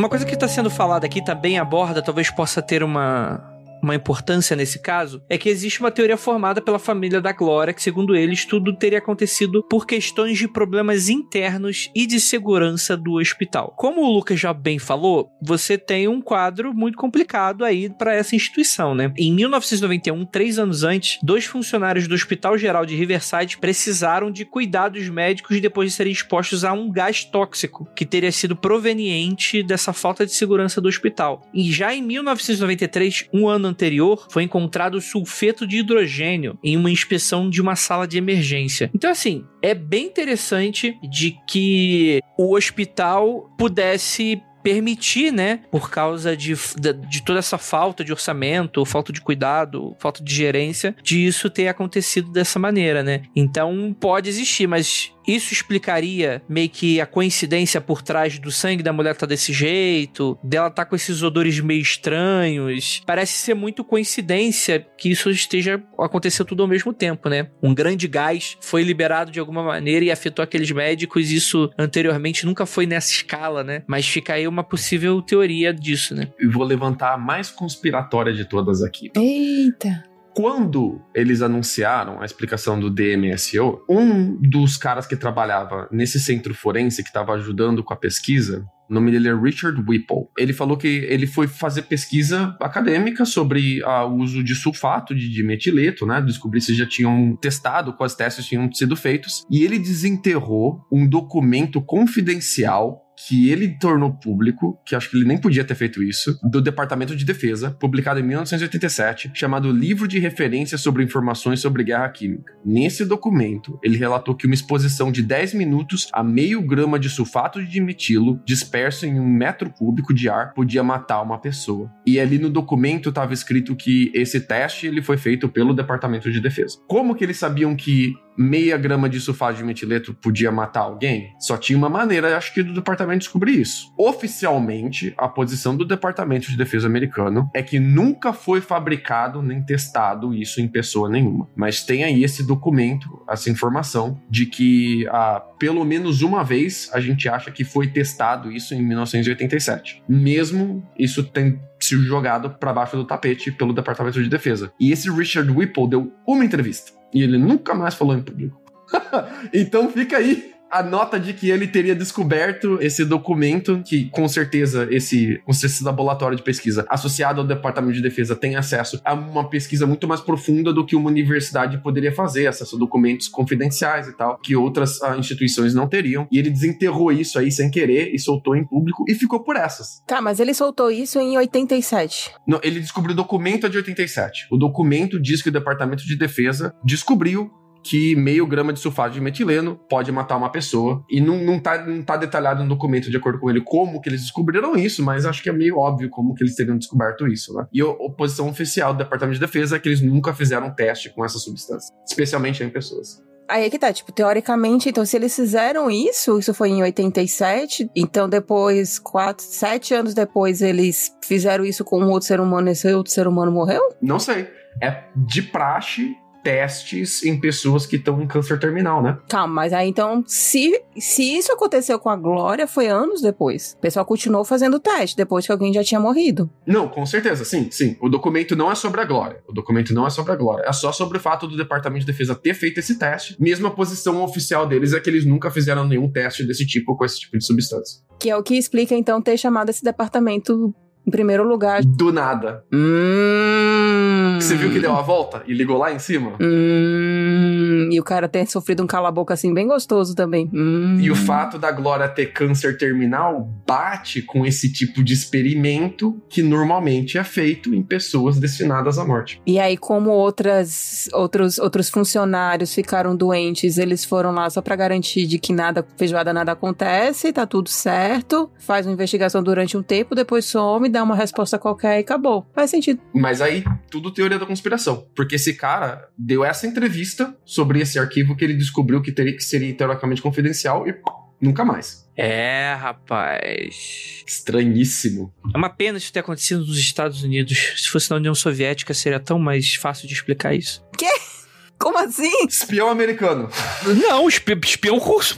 Uma coisa que está sendo falada aqui também aborda, talvez possa ter uma uma importância nesse caso é que existe uma teoria formada pela família da Glória, que segundo eles, tudo teria acontecido por questões de problemas internos e de segurança do hospital. Como o Lucas já bem falou, você tem um quadro muito complicado aí para essa instituição, né? Em 1991, três anos antes, dois funcionários do Hospital Geral de Riverside precisaram de cuidados médicos depois de serem expostos a um gás tóxico que teria sido proveniente dessa falta de segurança do hospital. E já em 1993, um ano anterior, foi encontrado sulfeto de hidrogênio em uma inspeção de uma sala de emergência. Então, assim, é bem interessante de que o hospital pudesse permitir, né, por causa de, de, de, toda essa falta de orçamento, falta de cuidado, falta de gerência, de isso ter acontecido dessa maneira, né? Então pode existir, mas isso explicaria meio que a coincidência por trás do sangue da mulher tá desse jeito, dela tá com esses odores meio estranhos. Parece ser muito coincidência que isso esteja acontecendo tudo ao mesmo tempo, né? Um grande gás foi liberado de alguma maneira e afetou aqueles médicos. Isso anteriormente nunca foi nessa escala, né? Mas fica aí uma possível teoria disso, né? E vou levantar a mais conspiratória de todas aqui. Eita! Quando eles anunciaram a explicação do DMSO, um dos caras que trabalhava nesse centro forense que estava ajudando com a pesquisa, o nome dele é Richard Whipple. Ele falou que ele foi fazer pesquisa acadêmica sobre ah, o uso de sulfato de dimetileto, né? Descobrir se já tinham testado, quais testes tinham sido feitos. E ele desenterrou um documento confidencial que ele tornou público, que acho que ele nem podia ter feito isso, do Departamento de Defesa, publicado em 1987, chamado Livro de Referência sobre Informações sobre Guerra Química. Nesse documento, ele relatou que uma exposição de 10 minutos a meio grama de sulfato de dimetilo disperso em um metro cúbico de ar podia matar uma pessoa. E ali no documento estava escrito que esse teste ele foi feito pelo Departamento de Defesa. Como que eles sabiam que meia grama de sulfato de metileto podia matar alguém? Só tinha uma maneira, acho que, do departamento descobrir isso. Oficialmente, a posição do Departamento de Defesa americano é que nunca foi fabricado nem testado isso em pessoa nenhuma. Mas tem aí esse documento, essa informação de que ah, pelo menos uma vez a gente acha que foi testado isso em 1987. Mesmo isso tem sido jogado para baixo do tapete pelo Departamento de Defesa. E esse Richard Whipple deu uma entrevista e ele nunca mais falou em público. então fica aí a nota de que ele teria descoberto esse documento, que com certeza esse, esse laboratório de pesquisa associado ao Departamento de Defesa tem acesso a uma pesquisa muito mais profunda do que uma universidade poderia fazer, acesso a documentos confidenciais e tal, que outras uh, instituições não teriam. E ele desenterrou isso aí sem querer e soltou em público e ficou por essas. Tá, mas ele soltou isso em 87. Não, ele descobriu o documento de 87. O documento diz que o Departamento de Defesa descobriu que meio grama de sulfato de metileno pode matar uma pessoa. E não, não, tá, não tá detalhado no documento, de acordo com ele, como que eles descobriram isso, mas acho que é meio óbvio como que eles teriam descoberto isso, né? E a posição oficial do Departamento de Defesa é que eles nunca fizeram teste com essa substância, especialmente em pessoas. Aí é que tá, tipo, teoricamente, então se eles fizeram isso, isso foi em 87, então depois, quatro, sete anos depois, eles fizeram isso com um outro ser humano e esse outro ser humano morreu? Não sei. É de praxe testes em pessoas que estão em câncer terminal, né? Tá, mas aí então, se, se isso aconteceu com a Glória, foi anos depois. O pessoal continuou fazendo teste, depois que alguém já tinha morrido. Não, com certeza, sim, sim. O documento não é sobre a Glória. O documento não é sobre a Glória. É só sobre o fato do Departamento de Defesa ter feito esse teste. Mesmo a posição oficial deles é que eles nunca fizeram nenhum teste desse tipo com esse tipo de substância. Que é o que explica, então, ter chamado esse departamento em primeiro lugar. Do nada. Hum. Você viu que deu a volta e ligou lá em cima? Hum. E o cara ter sofrido um cala-boca assim bem gostoso também. Hum. E o fato da Glória ter câncer terminal bate com esse tipo de experimento que normalmente é feito em pessoas destinadas à morte. E aí, como outras, outros, outros funcionários ficaram doentes, eles foram lá só para garantir de que nada, feijoada nada acontece, tá tudo certo, faz uma investigação durante um tempo, depois some dá uma resposta qualquer e acabou. Faz sentido. Mas aí, tudo teoria da conspiração. Porque esse cara deu essa entrevista sobre esse arquivo que ele descobriu que teria que seria teoricamente confidencial e nunca mais. É, rapaz. Estranhíssimo. É uma pena isso ter acontecido nos Estados Unidos. Se fosse na União Soviética, seria tão mais fácil de explicar isso. Quê? Como assim? Espião americano. Não, espião russo.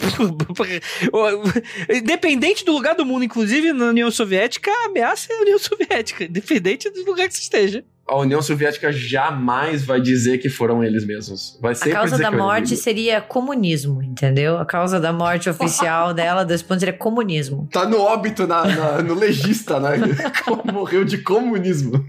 Independente do lugar do mundo, inclusive na União Soviética, a ameaça é a União Soviética. Independente do lugar que você esteja. A União Soviética jamais vai dizer que foram eles mesmos. Vai A sempre causa dizer da morte seria comunismo, entendeu? A causa da morte oficial dela, dois pontos, seria comunismo. Tá no óbito, na, na- no legista, né? Morreu de comunismo.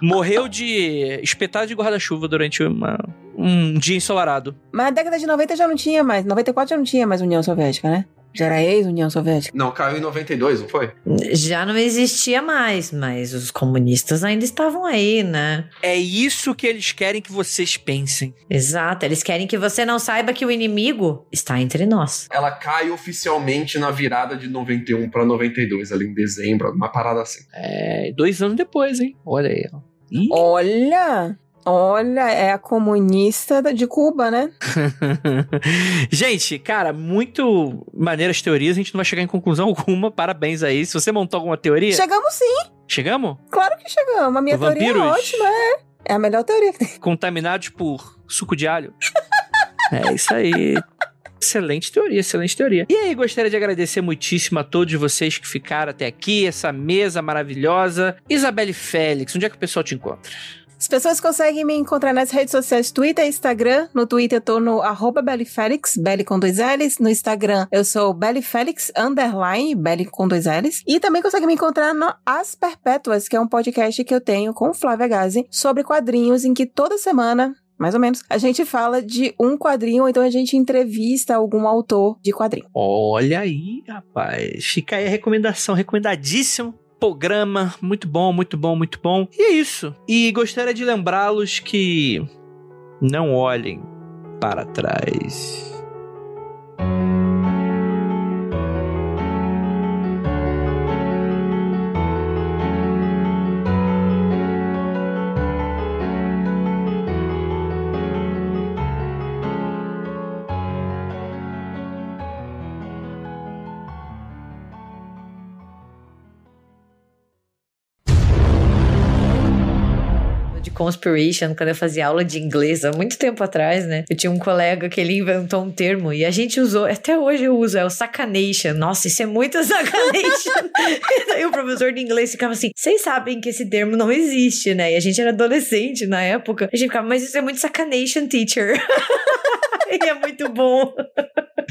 Morreu de espetado de guarda-chuva durante uma- um dia ensolarado. Mas na década de 90 já não tinha mais. 94 já não tinha mais União Soviética, né? Já era ex-União Soviética. Não, caiu em 92, não foi? Já não existia mais, mas os comunistas ainda estavam aí, né? É isso que eles querem que vocês pensem. Exato, eles querem que você não saiba que o inimigo está entre nós. Ela cai oficialmente na virada de 91 pra 92, ali em dezembro, uma parada assim. É, dois anos depois, hein? Olha aí, ó. Ih. Olha! Olha, é a comunista de Cuba, né? gente, cara, muito maneiras teorias, a gente não vai chegar em conclusão alguma. Parabéns aí. Se você montou alguma teoria. Chegamos sim, Chegamos? claro que chegamos. A minha teoria é ótima, é. É a melhor teoria que tem. Contaminados por suco de alho. é isso aí. Excelente teoria, excelente teoria. E aí, gostaria de agradecer muitíssimo a todos vocês que ficaram até aqui, essa mesa maravilhosa. Isabelle Félix, onde é que o pessoal te encontra? As pessoas conseguem me encontrar nas redes sociais Twitter e Instagram. No Twitter eu tô no arroba Bellyfelix, Belly com dois L's. No Instagram eu sou Bellyfelix, underline, Belly com dois L's. E também consegue me encontrar no As Perpétuas, que é um podcast que eu tenho com Flávia Gazi sobre quadrinhos, em que toda semana... Mais ou menos. A gente fala de um quadrinho, ou então a gente entrevista algum autor de quadrinho. Olha aí, rapaz. Fica aí a recomendação, recomendadíssimo. Programa, muito bom, muito bom, muito bom. E é isso. E gostaria de lembrá-los que não olhem para trás. Conspiration, quando eu fazia aula de inglês, há muito tempo atrás, né? Eu tinha um colega que ele inventou um termo e a gente usou, até hoje eu uso, é o sacanation. Nossa, isso é muito sacanation. e o professor de inglês ficava assim: vocês sabem que esse termo não existe, né? E a gente era adolescente na época. A gente ficava, mas isso é muito sacanation, teacher. e é muito bom.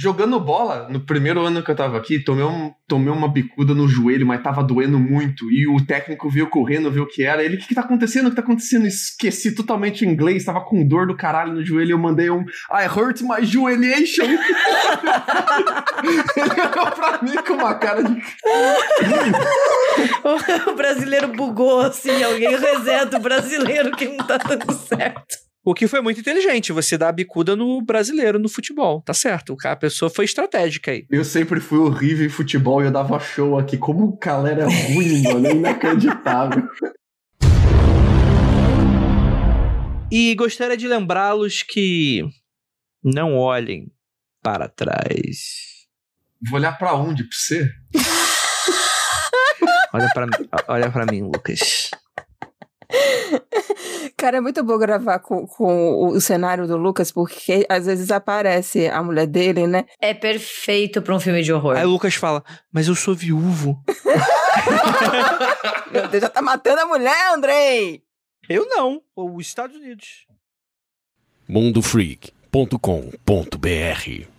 Jogando bola, no primeiro ano que eu tava aqui, tomei, um, tomei uma bicuda no joelho, mas tava doendo muito. E o técnico veio correndo, viu o que era. Ele, o que, que tá acontecendo? O que tá acontecendo? Esqueci totalmente o inglês, tava com dor do caralho no joelho. Eu mandei um I hurt my joelhation. Ele olhou pra mim com uma cara de. o brasileiro bugou assim, alguém reseta o brasileiro que não tá dando certo. O que foi muito inteligente, você dá a bicuda no brasileiro no futebol. Tá certo, a pessoa foi estratégica aí. Eu sempre fui horrível em futebol e eu dava show aqui. Como o galera é ruim, mano. É inacreditável. E gostaria de lembrá-los que não olhem para trás. Vou olhar pra onde? Pra você? Olha para olha para mim, Lucas. Cara, é muito bom gravar com, com o, o cenário do Lucas, porque às vezes aparece a mulher dele, né? É perfeito pra um filme de horror. Aí o Lucas fala: "Mas eu sou viúvo". Meu Deus, já tá matando a mulher, Andrei! Eu não, os Estados Unidos. mundofreak.com.br